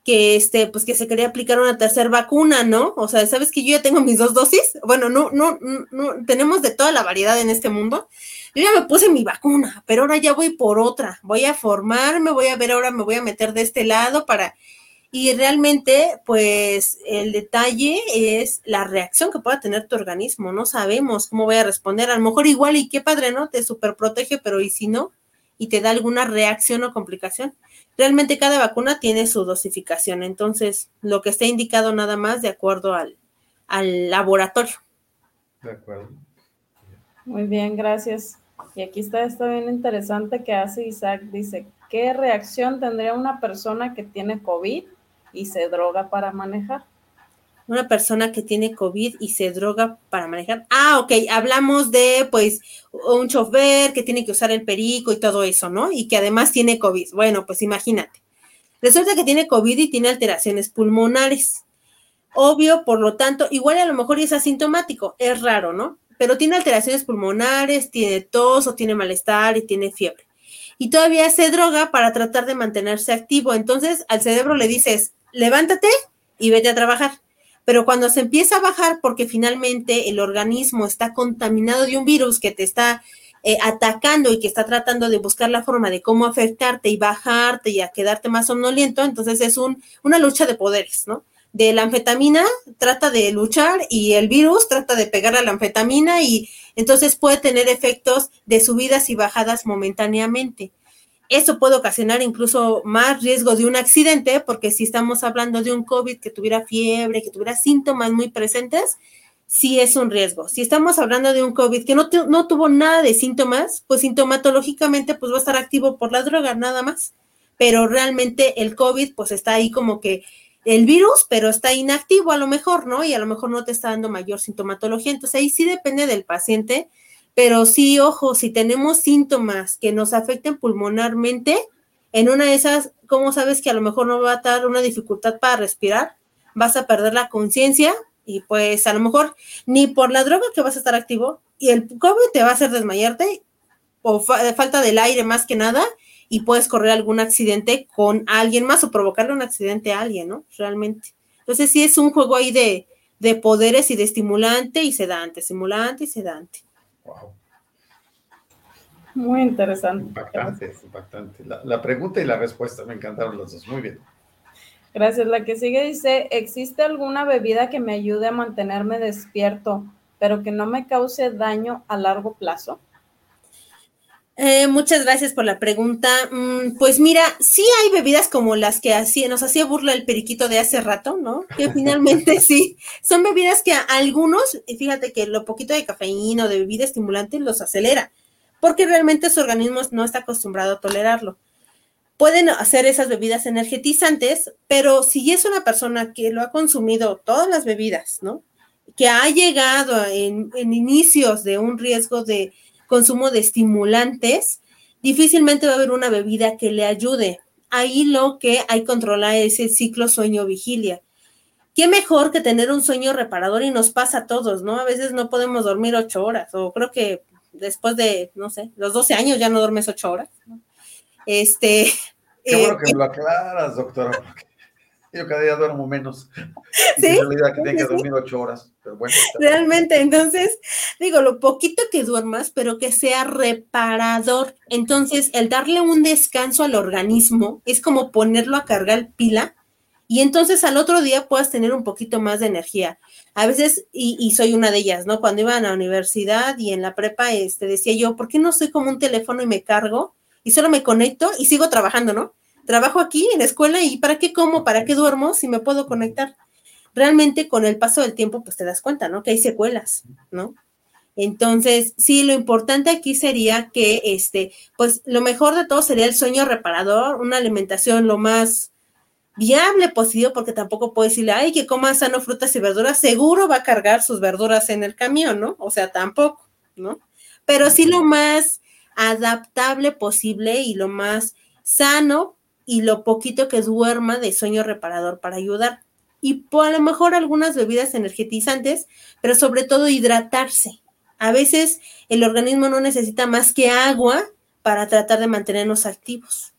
que este, pues que se quería aplicar una tercera vacuna, ¿no? O sea, sabes que yo ya tengo mis dos dosis. Bueno, no, no, no, tenemos de toda la variedad en este mundo. Yo ya me puse mi vacuna, pero ahora ya voy por otra. Voy a formarme, voy a ver ahora, me voy a meter de este lado para. Y realmente, pues el detalle es la reacción que pueda tener tu organismo. No sabemos cómo voy a responder. A lo mejor igual y qué padre, ¿no? Te superprotege, pero ¿y si no? Y te da alguna reacción o complicación realmente cada vacuna tiene su dosificación, entonces lo que está indicado nada más de acuerdo al, laboratorio. De acuerdo. Muy bien, gracias. Y aquí está esto bien interesante que hace Isaac. Dice, ¿qué reacción tendría una persona que tiene COVID y se droga para manejar? Una persona que tiene COVID y se droga para manejar. Ah, ok, hablamos de pues un chofer que tiene que usar el perico y todo eso, ¿no? Y que además tiene COVID. Bueno, pues imagínate. Resulta que tiene COVID y tiene alteraciones pulmonares. Obvio, por lo tanto, igual a lo mejor es asintomático, es raro, ¿no? Pero tiene alteraciones pulmonares, tiene tos o tiene malestar y tiene fiebre. Y todavía se droga para tratar de mantenerse activo. Entonces al cerebro le dices, levántate y vete a trabajar pero cuando se empieza a bajar porque finalmente el organismo está contaminado de un virus que te está eh, atacando y que está tratando de buscar la forma de cómo afectarte y bajarte y a quedarte más somnoliento, entonces es un, una lucha de poderes, ¿no? De la anfetamina trata de luchar y el virus trata de pegar a la anfetamina y entonces puede tener efectos de subidas y bajadas momentáneamente. Eso puede ocasionar incluso más riesgo de un accidente, porque si estamos hablando de un COVID que tuviera fiebre, que tuviera síntomas muy presentes, sí es un riesgo. Si estamos hablando de un COVID que no, no tuvo nada de síntomas, pues sintomatológicamente pues va a estar activo por la droga, nada más. Pero realmente el COVID pues está ahí como que el virus, pero está inactivo a lo mejor, ¿no? Y a lo mejor no te está dando mayor sintomatología. Entonces ahí sí depende del paciente pero sí, ojo, si tenemos síntomas que nos afecten pulmonarmente, en una de esas, ¿cómo sabes que a lo mejor no va a dar una dificultad para respirar? Vas a perder la conciencia y pues a lo mejor ni por la droga que vas a estar activo y el COVID te va a hacer desmayarte o falta del aire más que nada y puedes correr algún accidente con alguien más o provocarle un accidente a alguien, ¿no? Realmente. Entonces sí es un juego ahí de poderes y de estimulante y sedante, estimulante y sedante. Muy interesante. Impactante, impactante. La, pregunta y la respuesta me encantaron los dos. Muy bien. Gracias. La que sigue dice, ¿existe alguna bebida que me ayude a mantenerme despierto, pero que no me cause daño a largo plazo? Eh, muchas gracias por la pregunta. Mm, pues mira, sí hay bebidas como las que hacía, nos hacía burla el periquito de hace rato, ¿no? Que finalmente sí, son bebidas que a algunos, fíjate que lo poquito de cafeína o de bebida estimulante los acelera, porque realmente su organismo no está acostumbrado a tolerarlo. Pueden hacer esas bebidas energetizantes, pero si es una persona que lo ha consumido todas las bebidas, ¿no? Que ha llegado en inicios de un riesgo de consumo de estimulantes, difícilmente va a haber una bebida que le ayude. Ahí lo que hay que controlar es el ciclo sueño-vigilia. ¿Qué mejor que tener un sueño reparador y nos pasa a todos, ¿no? A veces no podemos dormir ocho horas, o creo que después de, no sé, los 12 años ya no duermes ocho horas. Este. Qué bueno eh, que lo aclaras, doctora. Yo cada día duermo menos. Y ¿Sí? olvida que tiene que dormir ocho horas. Pero bueno, Realmente, entonces, digo, lo poquito que duermas, pero que sea reparador. Entonces, el darle un descanso al organismo es como ponerlo a cargar pila y entonces al otro día puedas tener un poquito más de energía. A veces, y, y, soy una de ellas, ¿no? Cuando iba a la universidad y en la prepa, este, decía yo, ¿por qué no soy como un teléfono y me cargo y solo me conecto y sigo trabajando, ¿no? Trabajo aquí en la escuela y ¿para qué como? ¿Para qué duermo si me puedo conectar? realmente con el paso del tiempo, pues te das cuenta, ¿no? Que hay secuelas, ¿no? Entonces, sí, lo importante aquí sería que, este, pues lo mejor de todo sería el sueño reparador, una alimentación lo más viable posible, porque tampoco puedo decirle, ay, que coma sano frutas y verduras, seguro va a cargar sus verduras en el camión, ¿no? O sea, tampoco, ¿no? Pero sí lo más adaptable posible y lo más sano y lo poquito que duerma de sueño reparador para ayudar. Y por a lo mejor algunas bebidas energetizantes, pero sobre todo hidratarse, a veces el organismo no necesita más que agua para tratar de mantenernos activos.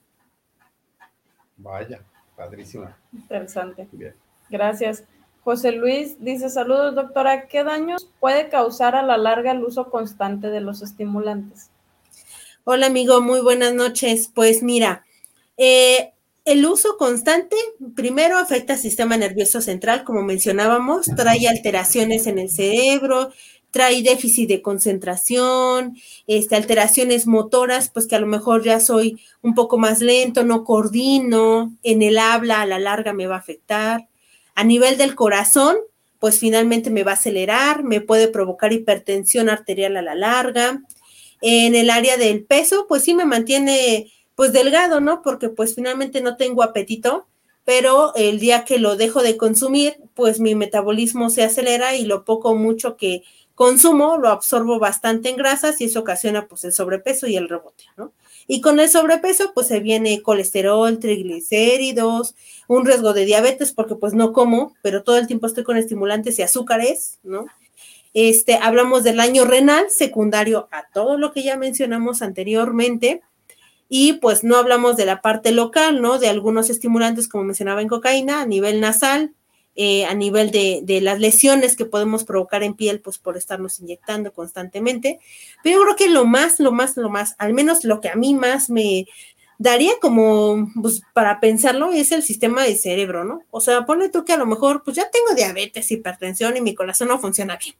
Vaya, padrísima. Interesante. Bien. Gracias. José Luis dice, saludos doctora, ¿qué daños puede causar a la larga el uso constante de los estimulantes? Hola amigo, muy buenas noches. Pues mira, eh, el uso constante primero afecta al sistema nervioso central, como mencionábamos, trae alteraciones en el cerebro, trae déficit de concentración, este, alteraciones motoras, pues que a lo mejor ya soy un poco más lento, no coordino, en el habla a la larga me va a afectar. A nivel del corazón, pues finalmente me va a acelerar, me puede provocar hipertensión arterial a la larga. En el área del peso, pues sí me mantiene pues delgado, ¿no? Porque pues finalmente no tengo apetito, pero el día que lo dejo de consumir, pues mi metabolismo se acelera y lo poco mucho que consumo lo absorbo bastante en grasas y eso ocasiona pues el sobrepeso y el rebote, ¿no? Y con el sobrepeso pues se viene colesterol, triglicéridos, un riesgo de diabetes porque pues no como, pero todo el tiempo estoy con estimulantes y azúcares, ¿no? Este, hablamos del año renal secundario a todo lo que ya mencionamos anteriormente. Y pues no hablamos de la parte local, ¿no? De algunos estimulantes, como mencionaba en cocaína, a nivel nasal, eh, a nivel de, de, las lesiones que podemos provocar en piel, pues por estarnos inyectando constantemente. Pero yo creo que lo más, lo más, lo más, al menos lo que a mí más me daría como, pues para pensarlo, es el sistema de cerebro, ¿no? O sea, ponle tú que a lo mejor, pues ya tengo diabetes, hipertensión y mi corazón no funciona bien.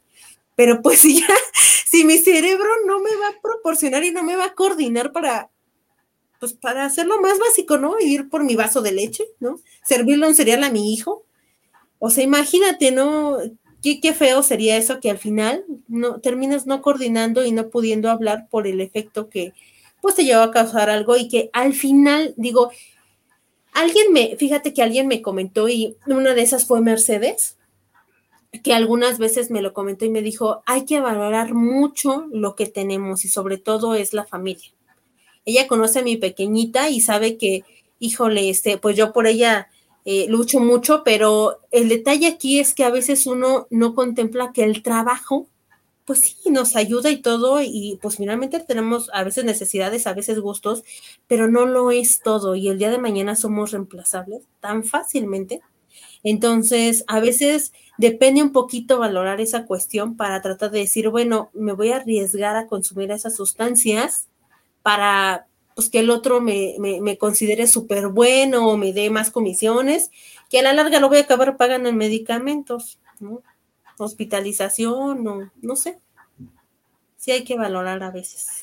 Pero pues si ya, si mi cerebro no me va a proporcionar y no me va a coordinar para, pues para hacer lo más básico, ¿no? Ir por mi vaso de leche, ¿no? Servirlo en cereal a mi hijo, o sea, imagínate, ¿no? Qué, feo sería eso que al final no terminas no coordinando y no pudiendo hablar por el efecto que pues te lleva a causar algo y que al final digo, alguien me, fíjate que alguien me comentó y una de esas fue Mercedes, que algunas veces me lo comentó y me dijo, hay que valorar mucho lo que tenemos y sobre todo es la familia. Ella conoce a mi pequeñita y sabe que, híjole, este, pues yo por ella eh, lucho mucho, pero el detalle aquí es que a veces uno no contempla que el trabajo, pues sí, nos ayuda y todo, y pues finalmente tenemos a veces necesidades, a veces gustos, pero no lo es todo, y el día de mañana somos reemplazables tan fácilmente. Entonces, a veces depende un poquito valorar esa cuestión para tratar de decir, bueno, me voy a arriesgar a consumir esas sustancias para pues que el otro me, me, considere súper bueno o me dé más comisiones, que a la larga lo voy a acabar pagando en medicamentos, ¿no? Hospitalización o no sé. Sí hay que valorar a veces.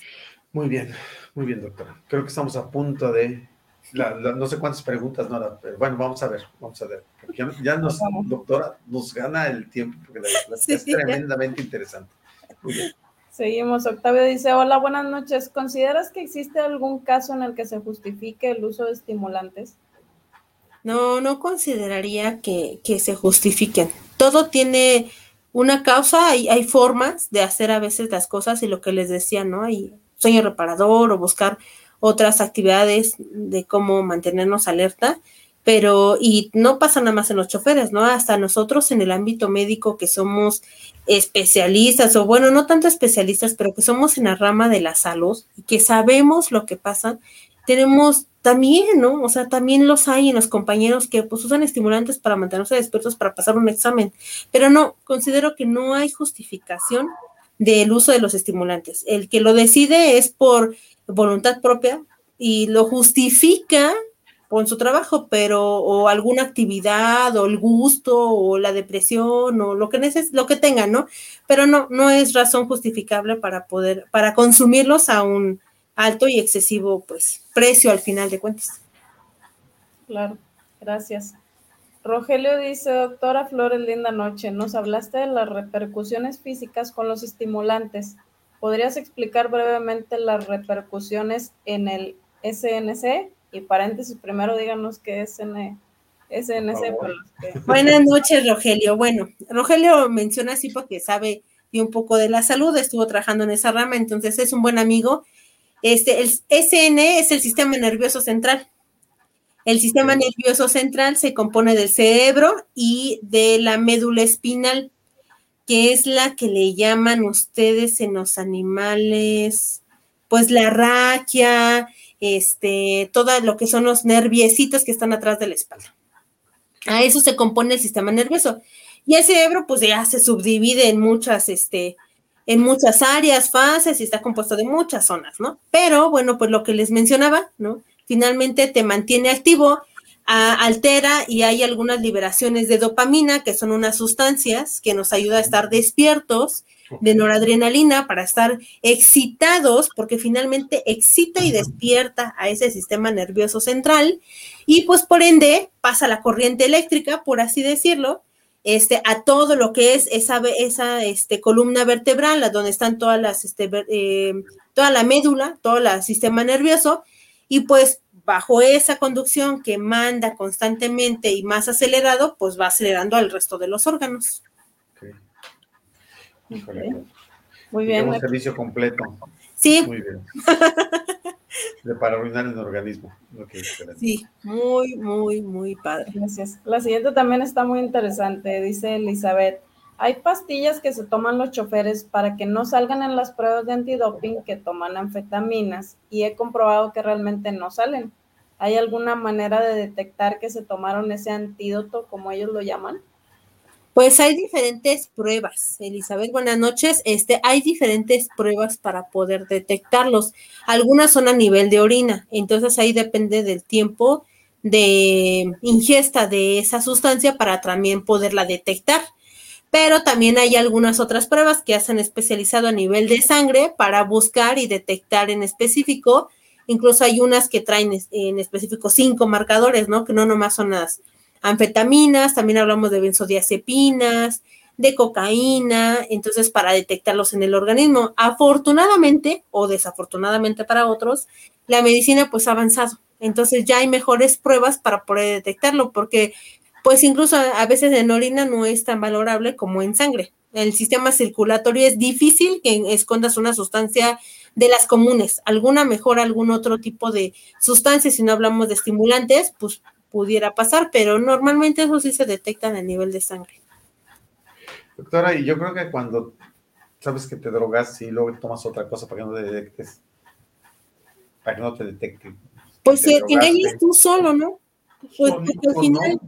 Muy bien, muy bien, doctora. Creo que estamos a punto de, no sé cuántas preguntas, no, pero bueno, vamos a ver, vamos a ver. Ya, nos, doctora, nos gana el tiempo porque la, es tremendamente interesante. Muy bien. Seguimos. Octavio dice, hola, buenas noches. ¿Consideras que existe algún caso en el que se justifique el uso de estimulantes? No, no consideraría que, se justifiquen. Todo tiene una causa, hay, hay formas de hacer a veces las cosas y lo que les decía, ¿no? Hay sueño reparador o buscar otras actividades de cómo mantenernos alerta pero y no pasa nada más en los choferes, ¿no? Hasta nosotros en el ámbito médico que somos especialistas, o bueno, no tanto especialistas, pero que somos en la rama de la salud y que sabemos lo que pasa, tenemos también, ¿no? O sea, también los hay en los compañeros que pues usan estimulantes para mantenerse despiertos para pasar un examen, pero no, considero que no hay justificación del uso de los estimulantes. El que lo decide es por voluntad propia y lo justifica con su trabajo, pero o alguna actividad o el gusto o la depresión o lo que neces lo que tengan, ¿no? Pero no no es razón justificable para poder para consumirlos a un alto y excesivo pues precio al final de cuentas. Claro, gracias. Rogelio dice, doctora Flores, linda noche. Nos hablaste de las repercusiones físicas con los estimulantes. ¿Podrías explicar brevemente las repercusiones en el SNC? Y paréntesis, primero díganos qué es SNC. Buenas noches, Rogelio. Bueno, Rogelio menciona así porque sabe y un poco de la salud, estuvo trabajando en esa rama, entonces es un buen amigo. Este, el SN es el sistema nervioso central. El sistema nervioso central se compone del cerebro y de la médula espinal, que es la que le llaman ustedes en los animales, pues la raquia, este, todo lo que son los nerviecitos que están atrás de la espalda. A eso se compone el sistema nervioso. Y el cerebro, pues ya se subdivide en muchas, este, en muchas áreas, fases y está compuesto de muchas zonas, ¿no? Pero bueno, pues lo que les mencionaba, ¿no? finalmente te mantiene activo, altera y hay algunas liberaciones de dopamina, que son unas sustancias que nos ayuda a estar despiertos, de noradrenalina para estar excitados, porque finalmente excita y despierta a ese sistema nervioso central y pues por ende pasa la corriente eléctrica, por así decirlo, este, a todo lo que es esa, esa este, columna vertebral, donde están todas las, este, eh, toda la médula, todo el sistema nervioso, y pues bajo esa conducción que manda constantemente y más acelerado, pues va acelerando al resto de los órganos. Muy bien. Un servicio completo. Sí. Muy bien. De para arruinar el organismo. sí, muy, muy, muy padre. Gracias. La siguiente también está muy interesante, dice Elizabeth. Hay pastillas que se toman los choferes para que no salgan en las pruebas de antidoping que toman anfetaminas y he comprobado que realmente no salen. ¿Hay alguna manera de detectar que se tomaron ese antídoto, como ellos lo llaman? Pues hay diferentes pruebas, Elizabeth. Buenas noches. Este, hay diferentes pruebas para poder detectarlos. Algunas son a nivel de orina, entonces ahí depende del tiempo de ingesta de esa sustancia para también poderla detectar pero también hay algunas otras pruebas que hacen especializado a nivel de sangre para buscar y detectar en específico. Incluso hay unas que traen en específico cinco marcadores, ¿no? Que no nomás son las anfetaminas, también hablamos de benzodiazepinas, de cocaína, entonces para detectarlos en el organismo. Afortunadamente o desafortunadamente para otros, la medicina pues ha avanzado. Entonces ya hay mejores pruebas para poder detectarlo, porque pues incluso a veces en orina no es tan valorable como en sangre. El sistema circulatorio es difícil que escondas una sustancia de las comunes, alguna mejor, algún otro tipo de sustancia, si no hablamos de estimulantes, pues pudiera pasar, pero normalmente eso sí se detectan a nivel de sangre. Doctora, y yo creo que cuando sabes que te drogas y luego tomas otra cosa para que no te detectes, para que no te detecte. Pues si engañas tú solo, ¿no? Pues, pues al final,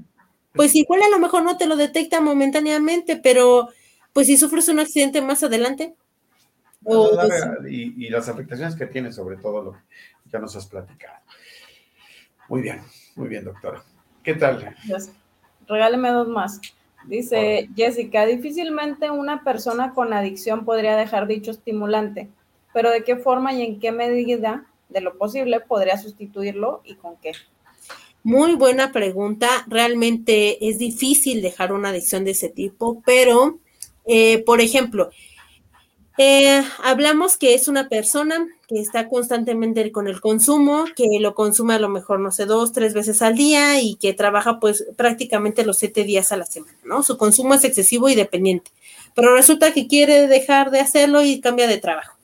pues igual a lo mejor no te lo detecta momentáneamente, pero pues si sufres un accidente más adelante. y, las afectaciones que tiene, sobre todo lo que ya nos has platicado. Muy bien, muy bien, doctora. ¿Qué tal? Regáleme dos más. Dice Jessica, difícilmente una persona con adicción podría dejar dicho estimulante, pero ¿de qué forma y en qué medida de lo posible podría sustituirlo y con qué? Muy buena pregunta. Realmente es difícil dejar una adicción de ese tipo, pero, eh, por ejemplo, eh, hablamos que es una persona que está constantemente con el consumo, que lo consume a lo mejor, no sé, dos, tres veces al día y que trabaja pues prácticamente los siete días a la semana, ¿no? Su consumo es excesivo y dependiente, pero resulta que quiere dejar de hacerlo y cambia de trabajo.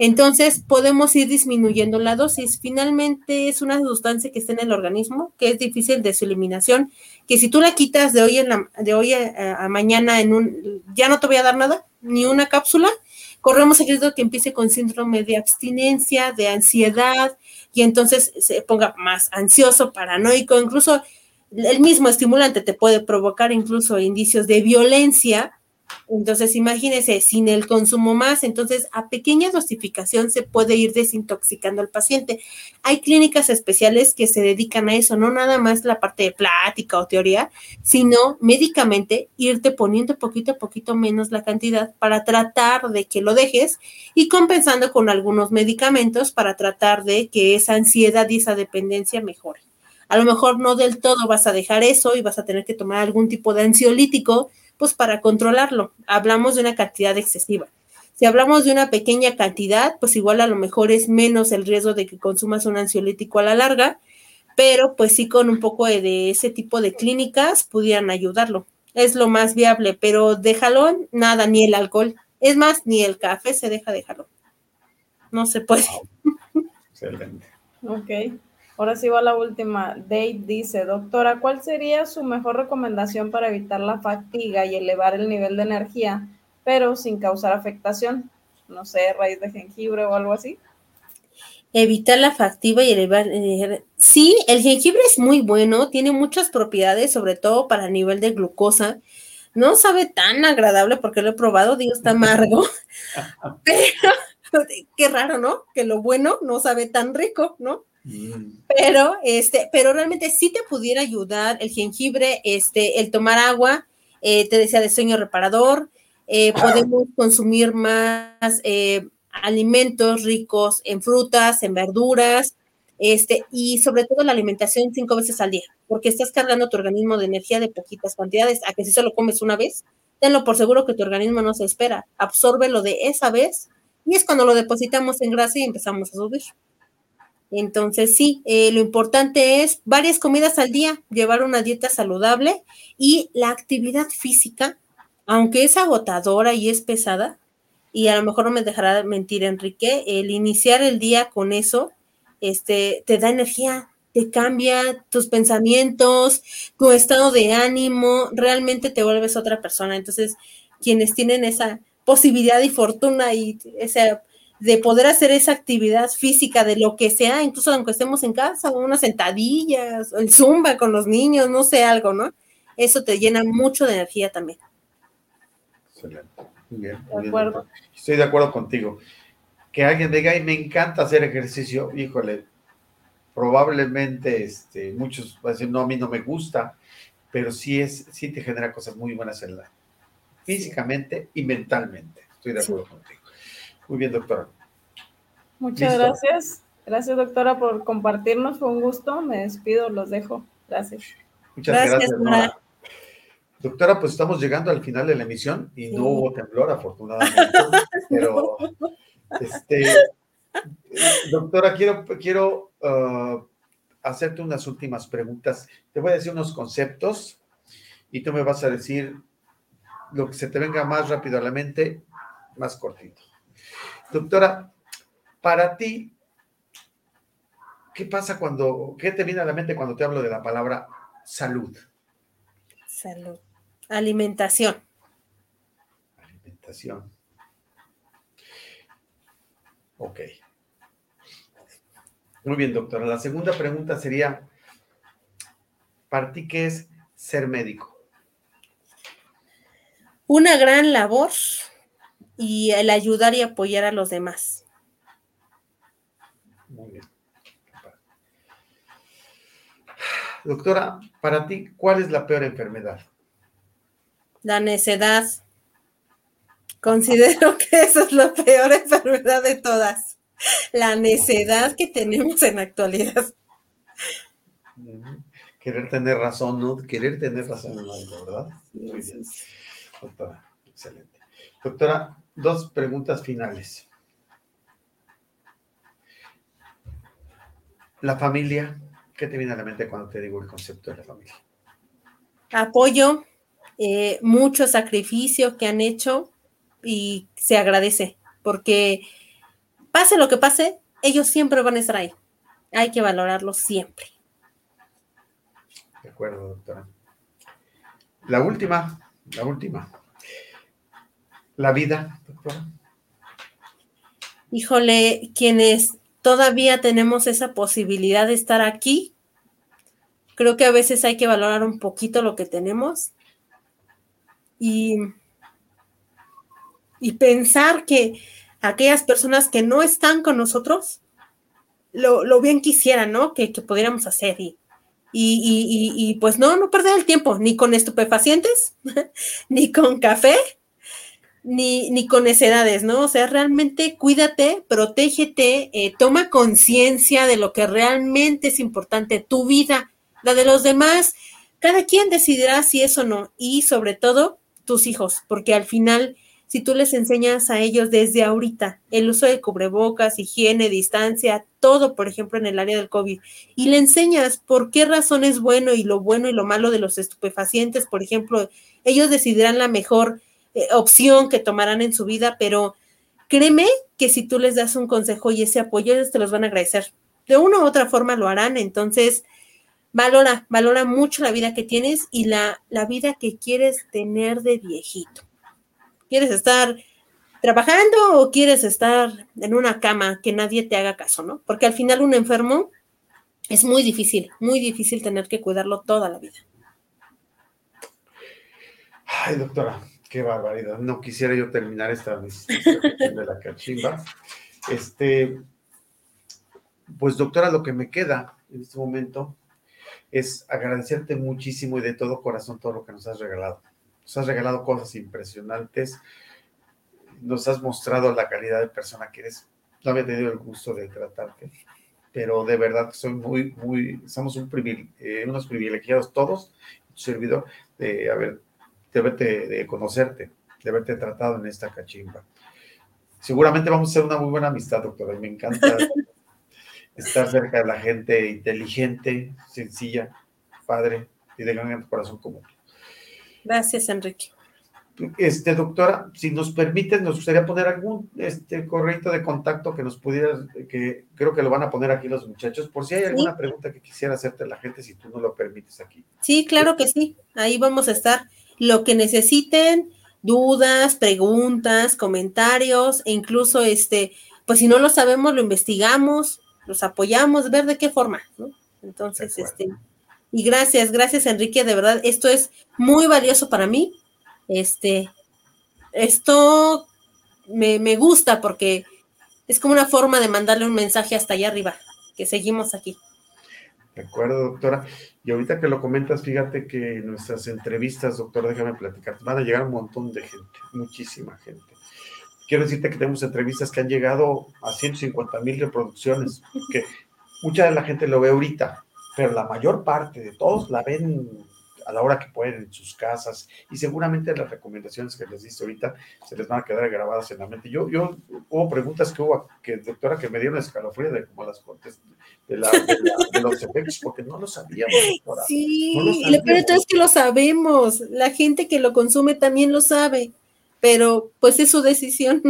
Entonces podemos ir disminuyendo la dosis. Finalmente es una sustancia que está en el organismo, que es difícil de su eliminación, que si tú la quitas de hoy, en la, de hoy a, mañana en un, ya no te voy a dar nada, ni una cápsula, corremos el riesgo que empiece con síndrome de abstinencia, de ansiedad, y entonces se ponga más ansioso, paranoico, incluso el mismo estimulante te puede provocar incluso indicios de violencia entonces, imagínese, sin el consumo más, entonces a pequeña dosificación se puede ir desintoxicando al paciente. Hay clínicas especiales que se dedican a eso, no nada más la parte de plática o teoría, sino médicamente irte poniendo poquito a poquito menos la cantidad para tratar de que lo dejes y compensando con algunos medicamentos para tratar de que esa ansiedad y esa dependencia mejore. A lo mejor no del todo vas a dejar eso y vas a tener que tomar algún tipo de ansiolítico, pues para controlarlo. Hablamos de una cantidad excesiva. Si hablamos de una pequeña cantidad, pues igual a lo mejor es menos el riesgo de que consumas un ansiolítico a la larga, pero pues sí con un poco de, ese tipo de clínicas pudieran ayudarlo. Es lo más viable, pero déjalo, nada, ni el alcohol. Es más, ni el café se deja dejarlo. No se puede. Excelente. Ok. Ahora sí va la última. Dave dice, doctora, ¿cuál sería su mejor recomendación para evitar la fatiga y elevar el nivel de energía pero sin causar afectación. No sé, raíz de jengibre o algo así. Evitar la factiva y elevar. Eh, sí, el jengibre es muy bueno, tiene muchas propiedades, sobre todo para el nivel de glucosa. No sabe tan agradable porque lo he probado, digo, está amargo. pero qué raro, ¿no? Que lo bueno no sabe tan rico, ¿no? Pero, este, pero realmente sí te pudiera ayudar el jengibre, este, el tomar agua, eh, te decía de sueño reparador, eh, podemos consumir más eh, alimentos ricos en frutas, en verduras, este, y sobre todo la alimentación cinco veces al día, porque estás cargando tu organismo de energía de poquitas cantidades, a que si solo comes una vez, tenlo por seguro que tu organismo no se espera, absorbe lo de esa vez y es cuando lo depositamos en grasa y empezamos a subir. Entonces, sí, eh, lo importante es varias comidas al día, llevar una dieta saludable y la actividad física aunque es agotadora y es pesada, y a lo mejor no me dejará mentir Enrique, el iniciar el día con eso, este, te da energía, te cambia tus pensamientos, tu estado de ánimo, realmente te vuelves otra persona. Entonces, quienes tienen esa posibilidad y fortuna y esa de poder hacer esa actividad física de lo que sea, incluso aunque estemos en casa, unas sentadillas, el zumba con los niños, no sé, algo, ¿no? Eso te llena mucho de energía también. Excelente. bien, de acuerdo. Estoy de acuerdo contigo. Que alguien diga, y me encanta hacer ejercicio, híjole, probablemente este, muchos van a decir, no, a mí no me gusta, pero sí, es, sí te genera cosas muy buenas en la, físicamente y mentalmente. Estoy de acuerdo contigo. Muy bien, doctora. Muchas gracias. Gracias, doctora, por compartirnos. Fue un gusto. Me despido, los dejo. Gracias. Muchas gracias, gracias Doctora, pues estamos llegando al final de la emisión y no hubo temblor, afortunadamente. pero, este, doctora, quiero, quiero uh, hacerte unas últimas preguntas. Te voy a decir unos conceptos y tú me vas a decir lo que se te venga más rápido a la mente, más cortito. Doctora, para ti, ¿qué pasa cuando, qué te viene a la mente cuando te hablo de la palabra salud? Salud. Alimentación. Alimentación. Ok. Muy bien, doctora. La segunda pregunta sería, ¿para ti qué es ser médico? Una gran labor y el ayudar y apoyar a los demás. Muy bien. Doctora, para ti, ¿cuál es la peor enfermedad? La necedad. Considero que esa es la peor enfermedad de todas. La necedad que tenemos en la actualidad. Querer tener razón, ¿no? Querer tener razón en algo, ¿verdad? Muy bien. Doctora, excelente. Doctora, dos preguntas finales. La familia, ¿qué te viene a la mente cuando te digo el concepto de la familia? Apoyo, eh, mucho sacrificio que han hecho y se agradece, porque pase lo que pase, ellos siempre van a estar ahí. Hay que valorarlo siempre. De acuerdo, doctora. La última, la última. La vida. Híjole, quienes todavía tenemos esa posibilidad de estar aquí, creo que a veces hay que valorar un poquito lo que tenemos y, pensar que aquellas personas que no están con nosotros, lo, bien quisieran, ¿no? Que, pudiéramos hacer y, y, y, pues no, no perder el tiempo, ni con estupefacientes, ni con café, ni, ni con necedades, ¿no? O sea, realmente cuídate, protégete, eh, toma conciencia de lo que realmente es importante, tu vida, la de los demás, cada quien decidirá si es o no. Y sobre todo, tus hijos, porque al final, si tú les enseñas a ellos desde ahorita el uso de cubrebocas, higiene, distancia, todo, por ejemplo, en el área del COVID, y le enseñas por qué razón es bueno y lo bueno y lo malo de los estupefacientes, por ejemplo, ellos decidirán la mejor eh, opción que tomarán en su vida, pero créeme que si tú les das un consejo y ese apoyo, ellos te los van a agradecer. De una u otra forma lo harán, entonces valora, valora mucho la vida que tienes y la, la vida que quieres tener de viejito. ¿Quieres estar trabajando o quieres estar en una cama que nadie te haga caso, no? Porque al final un enfermo es muy difícil, muy difícil tener que cuidarlo toda la vida. Ay, doctora, qué barbaridad. No quisiera yo terminar esta de la cachimba. Este, pues doctora, lo que me queda en este momento es agradecerte muchísimo y de todo corazón todo lo que nos has regalado. Nos has regalado cosas impresionantes, nos has mostrado la calidad de persona que eres. No había tenido el gusto de tratarte, pero de verdad soy muy, muy, somos eh, unos privilegiados todos, servidor, de haber, de, verte, de conocerte, de haberte tratado en esta cachimba. Seguramente vamos a hacer una muy buena amistad, doctora, y me encanta estar cerca de la gente inteligente, sencilla, padre y de gran corazón común. Gracias, Enrique. Este, doctora, si nos permite, nos gustaría poner algún este correo de contacto que nos pudieras, que creo que lo van a poner aquí los muchachos, por si hay alguna pregunta que quisiera hacerte la gente, si tú no lo permites aquí. Sí, claro que sí, ahí vamos a estar. Lo que necesiten, dudas, preguntas, comentarios, e incluso este, pues si no lo sabemos, lo investigamos, los apoyamos, ver de qué forma, ¿no? Entonces, este, y gracias, gracias Enrique, de verdad, esto es muy valioso para mí. Este, esto me, me gusta porque es como una forma de mandarle un mensaje hasta allá arriba, que seguimos aquí. De doctora. Y ahorita que lo comentas, fíjate que nuestras entrevistas, doctora, déjame platicar, van a llegar un montón de gente, muchísima gente quiero decirte que tenemos entrevistas que han llegado a 150 mil reproducciones, que mucha de la gente lo ve ahorita, pero la mayor parte de todos la ven a la hora que pueden en sus casas y seguramente las recomendaciones que les diste ahorita se les van a quedar grabadas en la mente. Yo, yo hubo preguntas que hubo, que doctora, que me dieron escalofrío de como las cortes de, los efectos, porque no lo sabíamos. Doctora. Sí, y lo peor es que lo sabemos, la gente que lo consume también lo sabe pero pues es su decisión.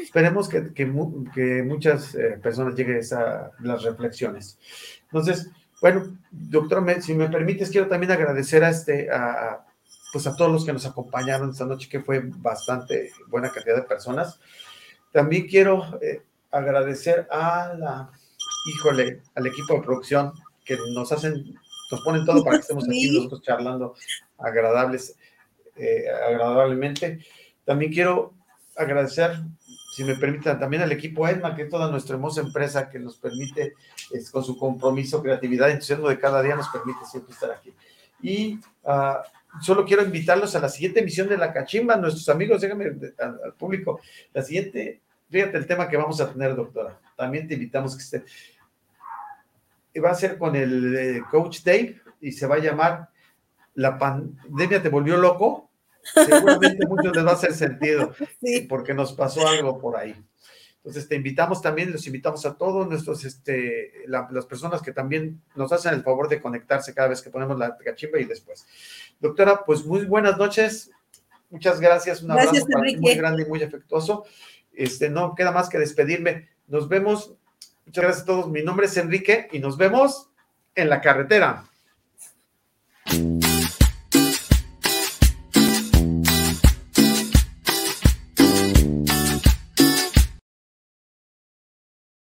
Esperemos que, que, muchas eh, personas lleguen a esa, las reflexiones. Entonces, bueno, doctor, si me permites, quiero también agradecer a, este, a, pues a todos los que nos acompañaron esta noche, que fue bastante buena cantidad de personas. También quiero eh, agradecer a la, híjole, al equipo de producción que nos hacen, nos ponen todo para que estemos aquí nosotros charlando agradables. Eh, agradablemente. También quiero agradecer, si me permiten, también al equipo ESMA, que es toda nuestra hermosa empresa que nos permite, con su compromiso, creatividad entusiasmo de cada día, nos permite siempre estar aquí. Y ah, solo quiero invitarlos a la siguiente emisión de La Cachimba, nuestros amigos, déjame al, público, la siguiente, fíjate el tema que vamos a tener, doctora. También te invitamos que esté. Va a ser con el eh, coach Dave y se va a llamar la pandemia te volvió loco, seguramente a muchos les va a hacer sentido, porque nos pasó algo por ahí. Entonces te invitamos también, los invitamos a todos nuestros, este, las personas que también nos hacen el favor de conectarse cada vez que ponemos la cachimba y después. Doctora, pues muy buenas noches, muchas gracias, un abrazo muy grande y muy afectuoso. Este, no queda más que despedirme. Nos vemos. Muchas gracias a todos. Mi nombre es Enrique y nos vemos en la carretera.